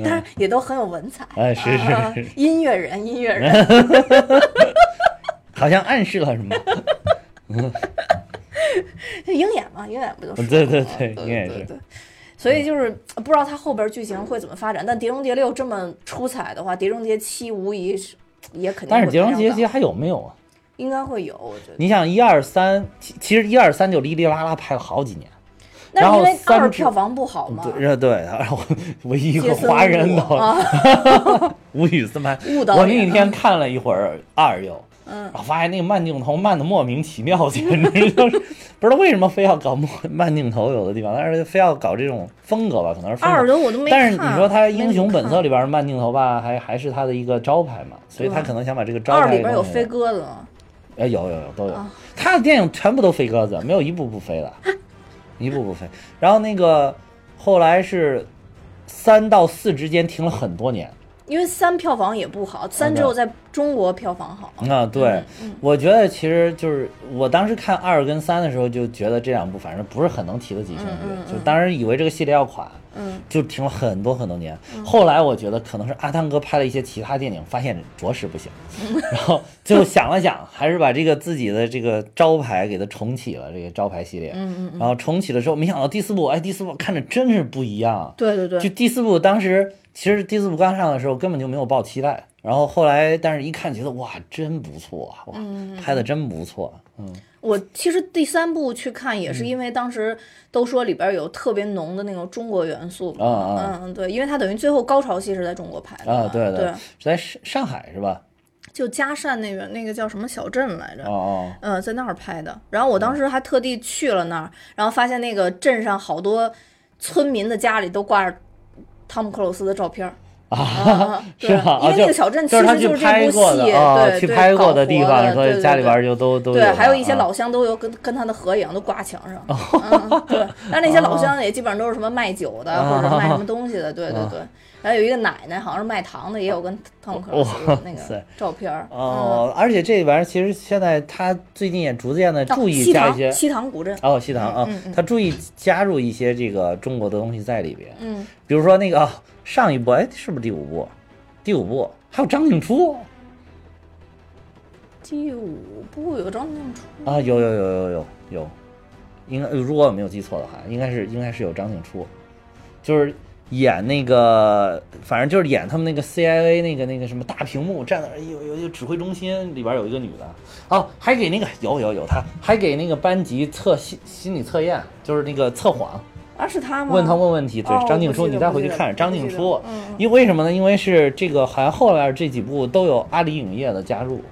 但是也都很有文采。哎，是是啊是，音乐人，音乐人。好像暗示了什么。这鹰眼嘛，鹰眼不就是对对对鹰眼是对对。所以就是不知道它后边剧情会怎么发展，但《碟中谍六》这么出彩的话，《碟中谍七》无疑是也肯定会但是《碟中谍七》还有没有啊？应该会有，我觉得。你想一二三，其其实一二三就哩哩啦啦拍了好几年。那是因为二票房不好嘛，对对，然后唯一一个华人伍导啊，吴宇森拍。我那天看了一会儿二又，嗯然后发现那个慢镜头慢的莫名其妙，简直就是 不知道为什么非要搞慢慢镜头，有的地方，但是非要搞这种风格吧，可能是风格二的我都没看。但是你说他《英雄本色》里边的慢镜头吧，还还是他的一个招牌嘛，所以他可能想把这个招牌二里边有飞鸽子吗？哎，有有有都有啊，他的电影全部都飞鸽子，没有一部不飞的，一部不飞。然后那个后来是三到四之间停了很多年因为三票房也不好，三只有在中国票房好。啊。对我觉得其实就是我当时看二跟三的时候，就觉得这两部反正不是很能提得起兴趣，嗯嗯嗯就当时以为这个系列要垮。嗯，就停了很多很多年。后来我觉得可能是阿汤哥拍了一些其他电影，发现着实不行，然后就想了想，还是把这个自己的这个招牌给它重启了，这个招牌系列。嗯嗯然后重启的时候，没想到第四部，哎，第四部看着真是不一样。对对对，就第四部当时其实第四部刚上的时候根本就没有抱期待，然后后来但是一看觉得哇真不错啊，拍的真不错，嗯我其实第三部去看也是因为当时都说里边有特别浓的那种中国元素嘛。啊啊嗯，对，因为它等于最后高潮戏是在中国拍的。啊对对，是在上上海是吧？就嘉善那边那个叫什么小镇来着？哦哦嗯，在那儿拍的。然后我当时还特地去了那儿，然后发现那个镇上好多村民的家里都挂着汤姆克鲁斯的照片儿。啊，对是吧？因为那啊个小镇其实就是这部戏，对对，去拍过搞的地方，所以家里对边就都都对，还有一些啊老乡都有跟跟他的合影都挂墙上。对，但那些老乡也基本上都是什么卖酒的啊或者卖什么东西的，对对对。还有一个奶奶，好像是卖糖的，也有跟汤姆克鲁斯那个照片儿。嗯，哦，而且这玩意儿其实现在他最近也逐渐的哦注意加一些塘西塘古镇。哦，西塘啊他注意加入一些这个中国的东西在里边，嗯，比如说那个哦上一部，哎，是不是第五部？第五部。还有张静初。第五部有张静初。啊，有有有有有有，应该如果我没有记错的话，应该是应该是有张静初，就是演那个，反正就是演他们那个 CIA 那个那个什么大屏幕站那儿，有有有指挥中心里边有一个女的，哦，还给那个有有有她还给那个班级测心心理测验，就是那个测谎，啊，是她吗？问他问问题，对哦，张静初，你再回去看张静初。因为什么呢？因为是这个好像后边这几部都有阿里影业的加入，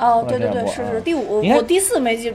哦，对对对，是是第五，我第四没记，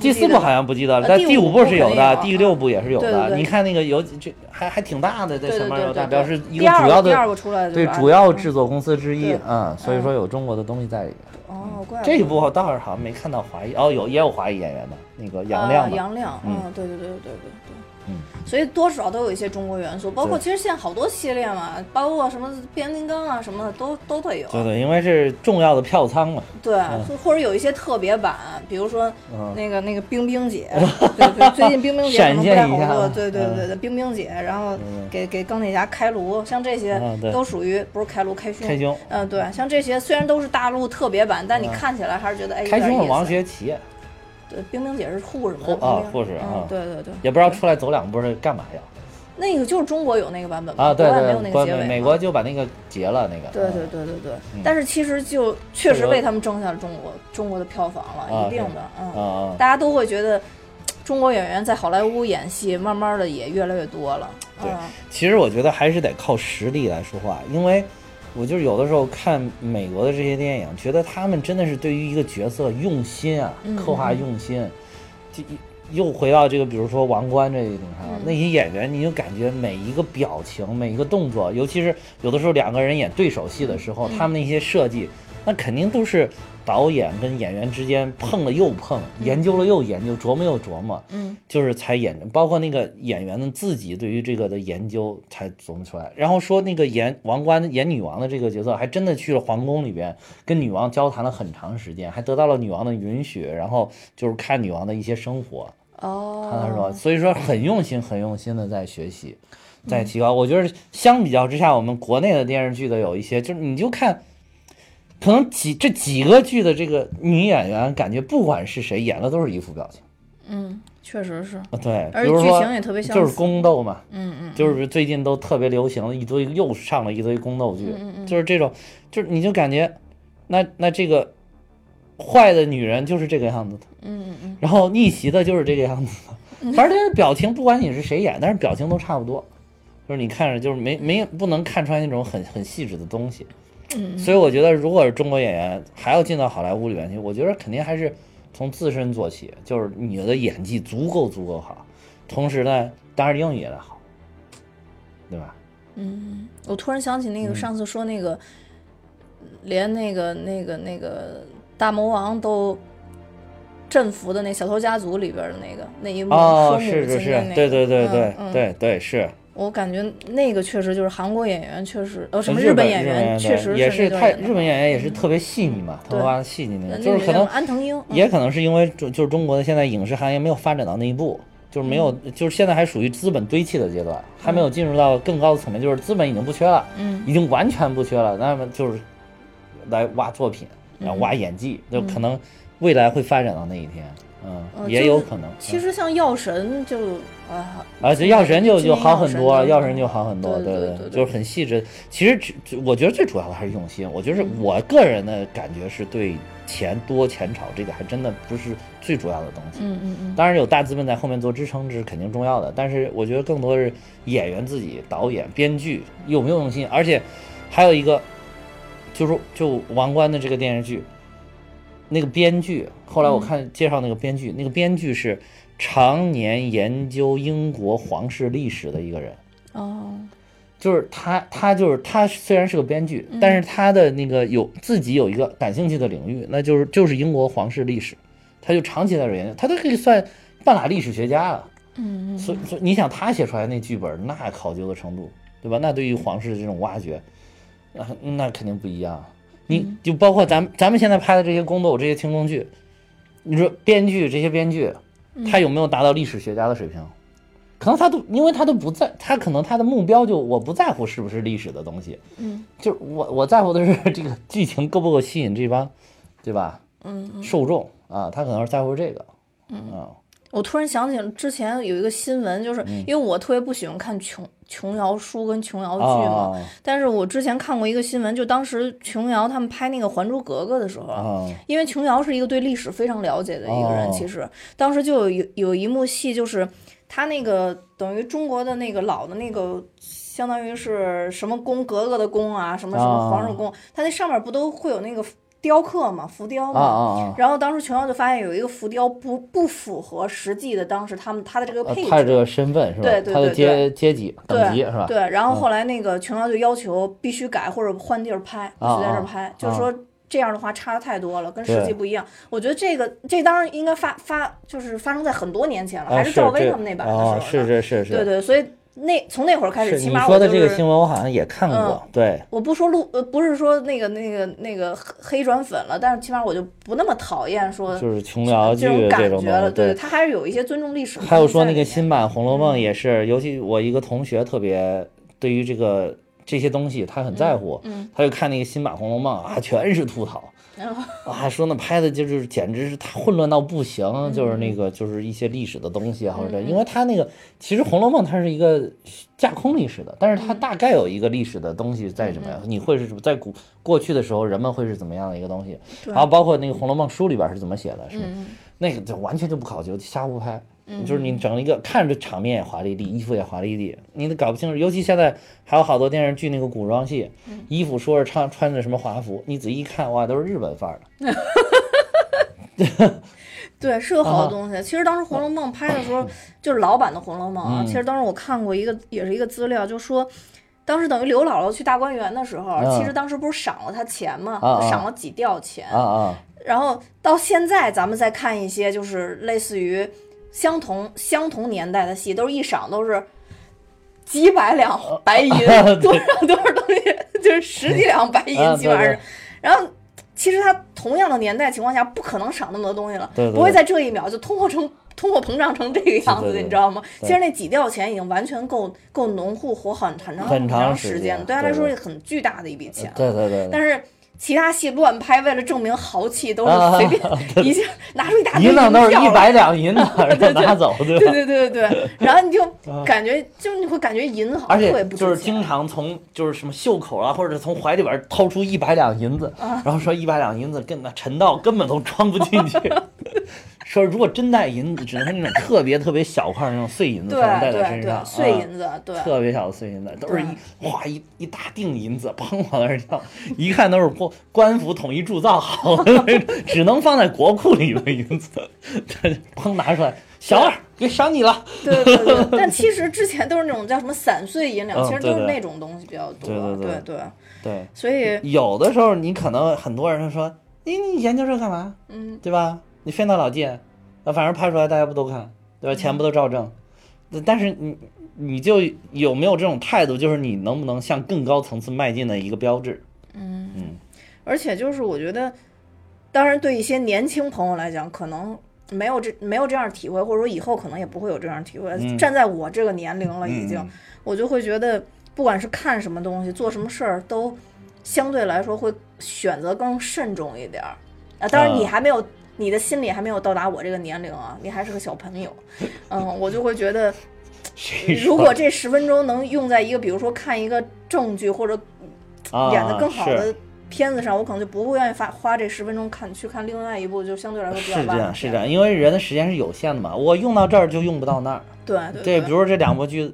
第四部好像不记得了，但第五部是有的，第六部也是有的。你看那个有这还还挺大的，在前面有大，对对对表示一个主要的对主要制作公司之一嗯，所以说有中国的东西在里面。哦，怪不这一得部倒是好像没看到华裔，哦，有也有华裔演员的，那个杨亮杨亮，嗯对对对对对。嗯，所以多少都有一些中国元素，包括其实现在好多系列嘛，包括什么变形金刚啊什么的，都都会有。对对，因为是重要的票仓嘛。对，或者有一些特别版，比如说嗯。那个那个冰冰姐，对对，最近冰冰姐可能不太好做，对对嗯对对，冰冰姐，然后嗯。给给钢铁侠开颅，像这些都属于不是开颅开胸，开胸。嗯对，像这些虽然都是大陆特别版，但你看起来还是觉得哎有开胸是王。学圻，对，冰冰姐是护士嘛，护在旁边啊护士啊。嗯，对对对，也不知道出来走两步是干嘛呀？那个就是中国有那个版本嘛啊，对国外没有那个结尾。美美国就把那个结了那个。对嗯。对对对。对，嗯。但是其实就确实为他们挣下了中国中国的票房了，啊一定的，嗯，大家都会觉得中国演员在好莱坞演戏，慢慢的也越来越多了，对嗯。其实我觉得还是得靠实力来说话，因为我就是有的时候看美国的这些电影，觉得他们真的是对于一个角色用心啊，嗯刻画用心。就又回到这个，比如说王冠这个顶上，嗯那些演员，你就感觉每一个表情、每一个动作，尤其是有的时候两个人演对手戏的时候，嗯他们那些设计，那肯定都是导演跟演员之间碰了又碰，研究了又研究，琢磨又琢磨。嗯就是才演，包括那个演员们自己对于这个的研究才琢磨出来。然后说那个演王冠演女王的这个角色，还真的去了皇宫里边跟女王交谈了很长时间，还得到了女王的允许，然后就是看女王的一些生活，哦，看他说，所以说很用心、很用心的在学习，在提高。我觉得相比较之下，我们国内的电视剧的有一些，就是你就看。可能几这几个剧的这个女演员，感觉不管是谁演的都是一副表情。嗯，确实是，啊，对，而且剧比如说情也特别像就是宫斗嘛，嗯嗯，就是最近都特别流行一堆，又上了一堆宫斗剧，嗯嗯就是这种，就是你就感觉，那那这个坏的女人就是这个样子的，嗯嗯嗯，然后逆袭的就是这个样子的，反正这表情不管你是谁演，但是表情都差不多，就是你看着就是没没不能看出来那种很很细致的东西，嗯所以我觉得如果是中国演员还要进到好莱坞里面去，我觉得肯定还是从自身做起，就是你的演技足够足够好，同时呢，当然英语也得好，对吧？嗯，我突然想起那个嗯上次说那个，连那个那个那个大魔王都镇服的那《小偷家族》里边的那个那一幕，哦，是是是对对对对对对是。我感觉那个确实就是韩国演员，确实呃什么日本演员，确实也是太日本演员也是嗯。特别细腻嘛，对。头发细腻那呃个，就是可能安藤英，嗯。也可能是因为就就是中国的现在影视行业没有发展到那一步，就是没有，嗯。就是现在还属于资本堆砌的阶段，还没有进入到更高的层面，就是资本已经不缺了，嗯。已经完全不缺了，那么就是来挖作品，然后挖演技，就嗯。可能未来会发展到那一天，嗯，也有可能。其实像药神就啊，啊，这药神就就好很多，药药神就好很多，对对对就是很细致。其实只我觉得最主要的还是用心。我觉得嗯我个人的感觉是对钱多钱少这个还真的不是最主要的东西。嗯嗯嗯，当然有大资本在后面做支撑，这是肯定重要的。但是我觉得更多的是演员自己、导演、编剧有没有用心，而且还有一个就是就王冠的这个电视剧，那个编剧，后来我看介绍那个编剧，那个编剧是常年研究英国皇室历史的一个人。哦，就是他，他就是他虽然是个编剧，但是他的那个有自己有一个感兴趣的领域，那就是就是英国皇室历史，他就长期在这研究，他都可以算半拉历史学家了。嗯嗯所以，所以你想他写出来那剧本，那考究的程度，对吧？那对于皇室的这种挖掘，那那肯定不一样。你就包括咱们咱们现在拍的这些宫斗、这些清宫剧，你说编剧这些编剧，他有没有达到历史学家的水平？可能他都，因为他都不在，他可能他的目标就我不在乎是不是历史的东西，嗯，就是我我在乎的是这个剧情够不够吸引这帮，对吧？嗯，受众啊，他可能是在乎这个，嗯。我突然想起之前有一个新闻，就是嗯。因为我特别不喜欢看琼琼瑶书跟琼瑶剧嘛，啊但是我之前看过一个新闻，就当时琼瑶他们拍那个《还珠格格》的时候，啊因为琼瑶是一个对历史非常了解的一个人，哦。其实当时就有有有一幕戏，就是他那个等于中国的那个老的那个。相当于是什么宫格格的宫啊，什么什么皇上宫，它那上面不都会有那个雕刻嘛，浮雕嘛。啊啊啊！然后当时琼瑶就发现有一个浮雕不不符合实际的当时他们他的这个呃配置，他的这个身份是吧？对对他的对阶阶级等对级是吧？嗯对，然后后来那个琼瑶就要求必须改或者换地儿拍，必须在这儿拍，就是说这样的话差的太多了，跟实际不一样。我觉得这个这当然应该发发就是发生在很多年前了，啊，还是赵薇他们那版的时候是是是，对对，所以那从那会儿开始，起码我就说的这个新。闻我好像也看过，对，我不说路呃，不是说那个那个那个黑黑转粉了，但是起码我就不那么讨厌说就是琼瑶剧这种感这种觉了。东西，对，他还是有一些尊重历史。还有说那个新版《红楼梦》也是，尤其我一个同学特别对于这个这些东西他很在乎，他就看那个新版《红楼梦》啊，全是吐槽。啊，说那拍的就是简直是他混乱到不行，就是那个就是一些历史的东西啊，或者因为他那个其实《红楼梦》它是一个架空历史的，但是它大概有一个历史的东西在什么呀？你会是在古过去的时候人们会是怎么样的一个东西？然后包括那个《红楼梦》书里边是怎么写的？是那个就完全就不考究，瞎胡拍。就是你整了一个看着场面也华丽丽，衣服也华丽丽，你都搞不清楚。尤其现在还有好多电视剧那个古装戏，衣服说是穿穿的什么华服，你仔细一看，哇，都是日本范儿的。对，是有好多东西。其实当时《红楼梦》拍的时候，就是老版的《红楼梦》啊。其实当时我看过一个，也是一个资料，就说当时等于刘姥姥去大观园的时候，其实当时不是赏了她钱吗？赏了几吊钱。然后到现在，咱们再看一些，就是类似于。相同相同年代的戏，都是一赏都是几百两白银，多少 多少东西，就是十几两白银，基本上。然后，其实他同样的年代情况下，不可能赏那么多东西了，不会在这一秒就通货成通货膨胀成这个样子，你知道吗？其实那几吊钱已经完全够够农户活很很长很长时间，对他来说是很巨大的一笔钱。对对对。但是。其他戏乱拍，为了证明豪气，都是随便 一下拿出一大堆银子，都是一百两银子 拿走，对对对对对对。然后你就感觉，就你会感觉银子好而且就是经常从就是什么袖口啊，或者从怀里边掏出一百两银子，然后说一百两银子跟那陈道根本都装不进去。说如果真带银子，只能是那种特别特别小块那种碎银子才能带在身上，碎银子，对，特别小的碎银子，都是一哗一一大锭银子，砰往那儿掉，一看都是官官府统一铸造好的，只能放在国库里的银子，砰拿出来，小二给赏你了。对对对，但其实之前都是那种叫什么散碎银两，其实都是那种东西比较多。对对对对，所以有的时候你可能很多人说，你你研究这干嘛？嗯，对吧？你费那老劲，那，反正拍出来大家不都看，对吧？钱不都照挣？但是你你就有没有这种态度，就是你能不能向更高层次迈进的一个标志？嗯嗯。而且就是我觉得，当然对一些年轻朋友来讲，可能没有这没有这样体会，或者说以后可能也不会有这样体会。站在我这个年龄了，已经，我就会觉得，不管是看什么东西，做什么事儿，都相对来说会选择更慎重一点儿。啊，当然你还没有。你的心理还没有到达我这个年龄啊，你还是个小朋友，嗯，我就会觉得，如果这十分钟能用在一个，比如说看一个正剧或者演的更好的片子上，我可能就不会愿意花花这十分钟看去看另外一部，就相对来说比较是这样，是这样，因为人的时间是有限的嘛，我用到这儿就用不到那儿。对对对，比如说这两部剧，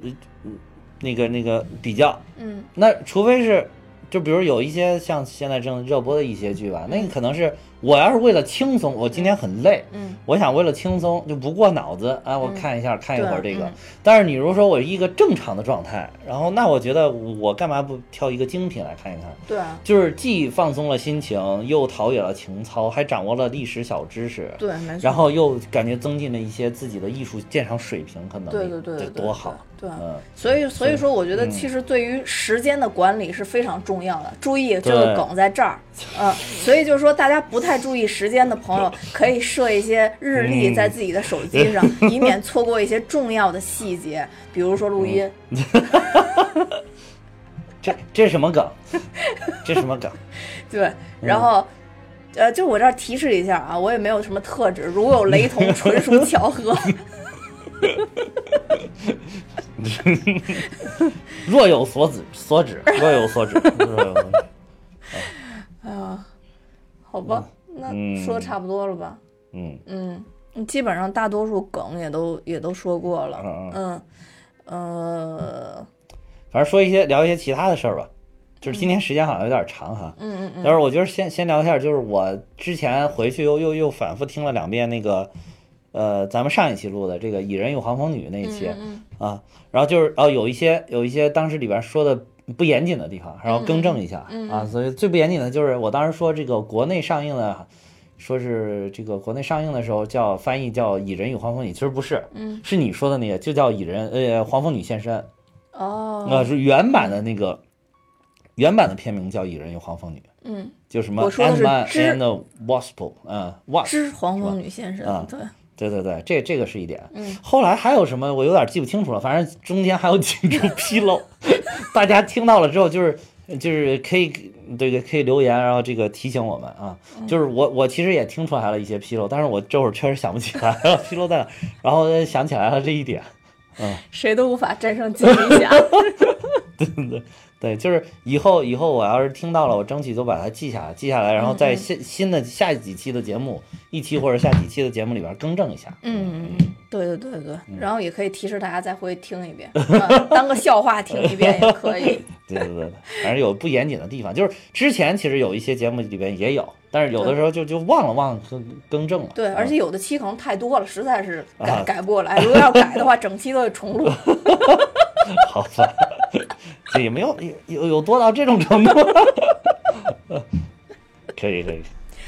那个那个比较，嗯，那除非是，就比如有一些像现在正热播的一些剧吧，那个可能是。我要是为了轻松，我今天很累，嗯，我想为了轻松就不过脑子啊，我看一下看一会儿这个。但是你如果说我一个正常的状态，然后那我觉得我干嘛不挑一个精品来看一看？对，啊就是既放松了心情，又陶冶了情操，还掌握了历史小知识，对，没错。然后又感觉增进了一些自己的艺术鉴赏水平和能力，对对对，多好。对，所以所以说，我觉得其实对于时间的管理是非常重要的。注意这个梗在这儿，嗯，所以就是说，大家不太注意时间的朋友，可以设一些日历在自己的手机上，以免错过一些重要的细节，比如说录音。这这是什么梗？这什么梗？对，然后，呃，就我这儿提示一下啊，我也没有什么特质，如有雷同，纯属巧合。若有所指，所指，若有所指。哎呀，好吧，那说的差不多了吧？嗯嗯，基本上大多数梗也都也都说过了。嗯嗯呃，反正说一些聊一些其他的事儿吧。就是今天时间好像有点长哈。嗯嗯嗯。但是我觉得先先聊一下，就是我之前回去又又又反复听了两遍那个。呃，咱们上一期录的这个《蚁人与黄蜂女》那一期啊，然后就是哦，有一些有一些当时里边说的不严谨的地方，然后更正一下啊。所以最不严谨的就是我当时说这个国内上映的，说是这个国内上映的时候叫翻译叫《蚁人与黄蜂女》，其实不是，嗯。是你说的那个就叫《蚁人》呃，《黄蜂女现身》哦，那是原版的那个原版的片名叫《蚁人与黄蜂女》，嗯，就什么 Ant Man and Wasp，嗯，Wasp，之黄蜂女现身，对。对对对，这这个是一点。嗯，后来还有什么，我有点记不清楚了。反正中间还有几处纰漏，大家听到了之后，就是就是可以这个可以留言，然后这个提醒我们啊。嗯就是我我其实也听出来了一些纰漏，但是我这会儿确实想不起来了 纰漏在哪，然后想起来了这一点。嗯谁都无法战胜金理侠。对对对，就是以后以后我要是听到了，我争取都把它记下来，记下来，然后在新新的下几期的节目，一期或者下几期的节目里边更正一下。嗯，对对对对，嗯然后也可以提示大家再回去听一遍，嗯 当个笑话听一遍也可以。对对对对，反正有不严谨的地方，就是之前其实有一些节目里边也有，但是有的时候就就忘了忘了更更正了。对，啊而且有的期可能太多了，实在是改啊改不过来。如果要改的话，整期都得重录。好吧，这也没有有有有多到这种程度。可以可以，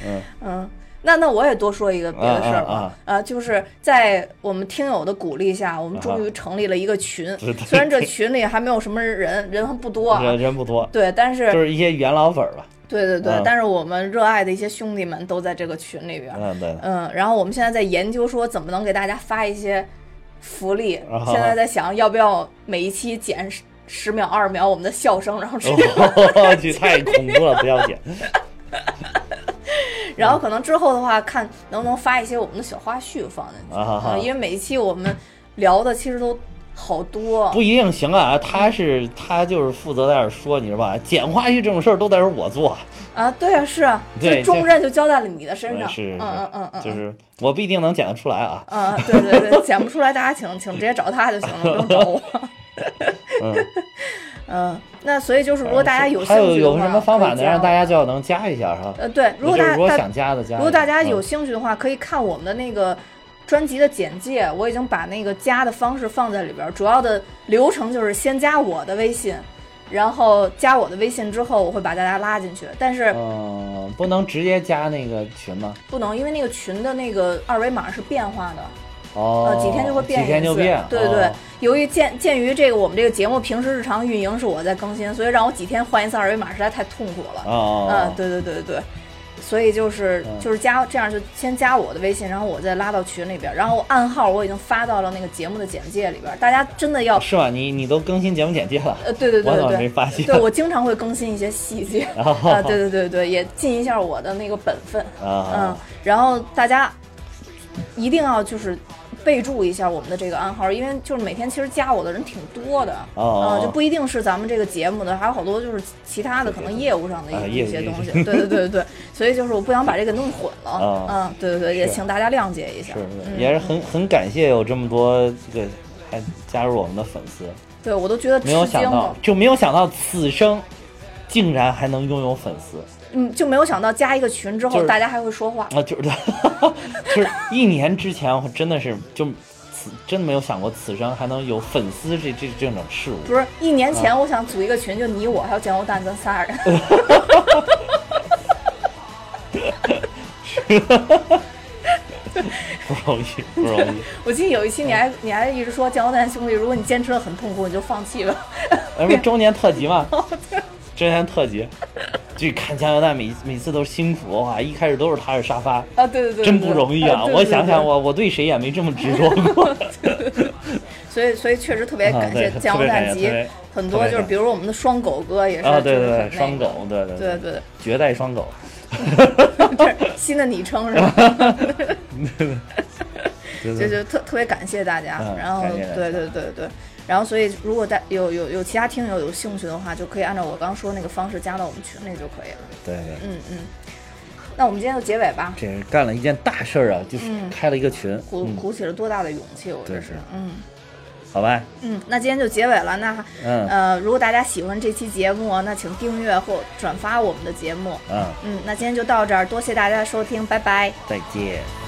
嗯嗯，那那我也多说一个别的事儿吧啊就是在我们听友的鼓励下，我们终于成立了一个群。虽然这群里还没有什么人，人还不多啊。人人不多，对，但是就是一些元老粉儿吧。对对对嗯，但是我们热爱的一些兄弟们都在这个群里边。嗯对，嗯，然后我们现在在研究说怎么能给大家发一些福利。啊现在在想要不要每一期剪十十秒、二十秒我们的笑声，然后直接，我去，太恐怖了，不要剪。然后可能之后的话，看能不能发一些我们的小花絮放进去。啊嗯因为每一期我们聊的其实都好多。不一定行啊，他是他就是负责在这儿说，你知道吧？剪花絮这种事儿都得是我做，啊，对啊，是啊，这重任就交在了你的身上。是，嗯嗯嗯嗯，就是我不一定能剪得出来啊。嗯，对对对，剪不出来，大家请请直接找他就行了，不用找我。嗯，嗯，那所以就是，如果大家有兴还有趣的话，有什么方法能让大家家就能加一下哈？呃，对，如果大家如果想加的加。如果大家有嗯兴趣的话，可以看我们的那个专辑的简介，我已经把那个加的方式放在里边。主要的流程就是先加我的微信，然后加我的微信之后，我会把大家拉进去。但是嗯，不能直接加那个群吗？不能，因为那个群的那个二维码是变化的，哦，呃，几天就会变一几天就次变。对对对哦，由于鉴鉴于这个我们这个节目平时日常运营是我在更新，所以让我几天换一次二维码实在太痛苦了。哦，嗯，对对对对对，所以就是嗯就是加这样就先加我的微信，然后我再拉到群里边，然后暗号我已经发到了那个节目的简介里边，大家真的要是吧？你你都更新节目简介了，呃对对对对对，没发现？对我经常会更新一些细节哦 啊，对对对对，也尽一下我的那个本分，嗯啊，，然后大家一定要就是。备注一下我们的这个暗号，因为就是每天其实加我的人挺多的，哦嗯，就不一定是咱们这个节目的，还有好多就是其他的可能业务上的啊一些东西，对对对对。对，所以就是我不想把这个弄混了，啊嗯，对对对，也请大家谅解一下，是是，嗯。也是很很感谢有这么多这个还加入我们的粉丝，对我都觉得吃没有想到，就没有想到此生竟然还能拥有粉丝嗯，就没有想到加一个群之后，就是大家还会说话，啊！就是 就是一年之前我真的是就此真没有想过此生还能有粉丝这这这种事物。不是一年前我想组一个群，就你我还有酱油蛋咱仨人，不容易，不容易。我记得有一期你还你还一直说酱油蛋兄弟，如果你坚持的很痛苦，你就放弃了，那不是周年特辑吗？周年特辑，就看加油蛋每每次都是辛苦哇！一开始都是踏实沙发，啊，对对对，真不容易啊！我想想，对我我对谁也没这么执着过。所以所以确实特别感谢啊对酱油蛋集特别感谢特别，很多就是比如我们的双狗哥也是，啊，对就是对对，双狗，对对对对，绝代双狗。这是新的昵称是吧？就就特特别感谢大家，嗯然后对对对对，然后所以如果大有有有其他听友有兴趣的话，就可以按照我刚说那个方式加到我们群里就可以了。对对，嗯嗯，那我们今天就结尾吧，这是干了一件大事儿啊，就是嗯开了一个群。嗯，鼓鼓起了多大的勇气，我这是对是嗯好吧，嗯，那今天就结尾了，那嗯呃，如果大家喜欢这期节目，那请订阅或转发我们的节目。嗯，嗯，那今天就到这儿，多谢大家的收听，拜拜。再见。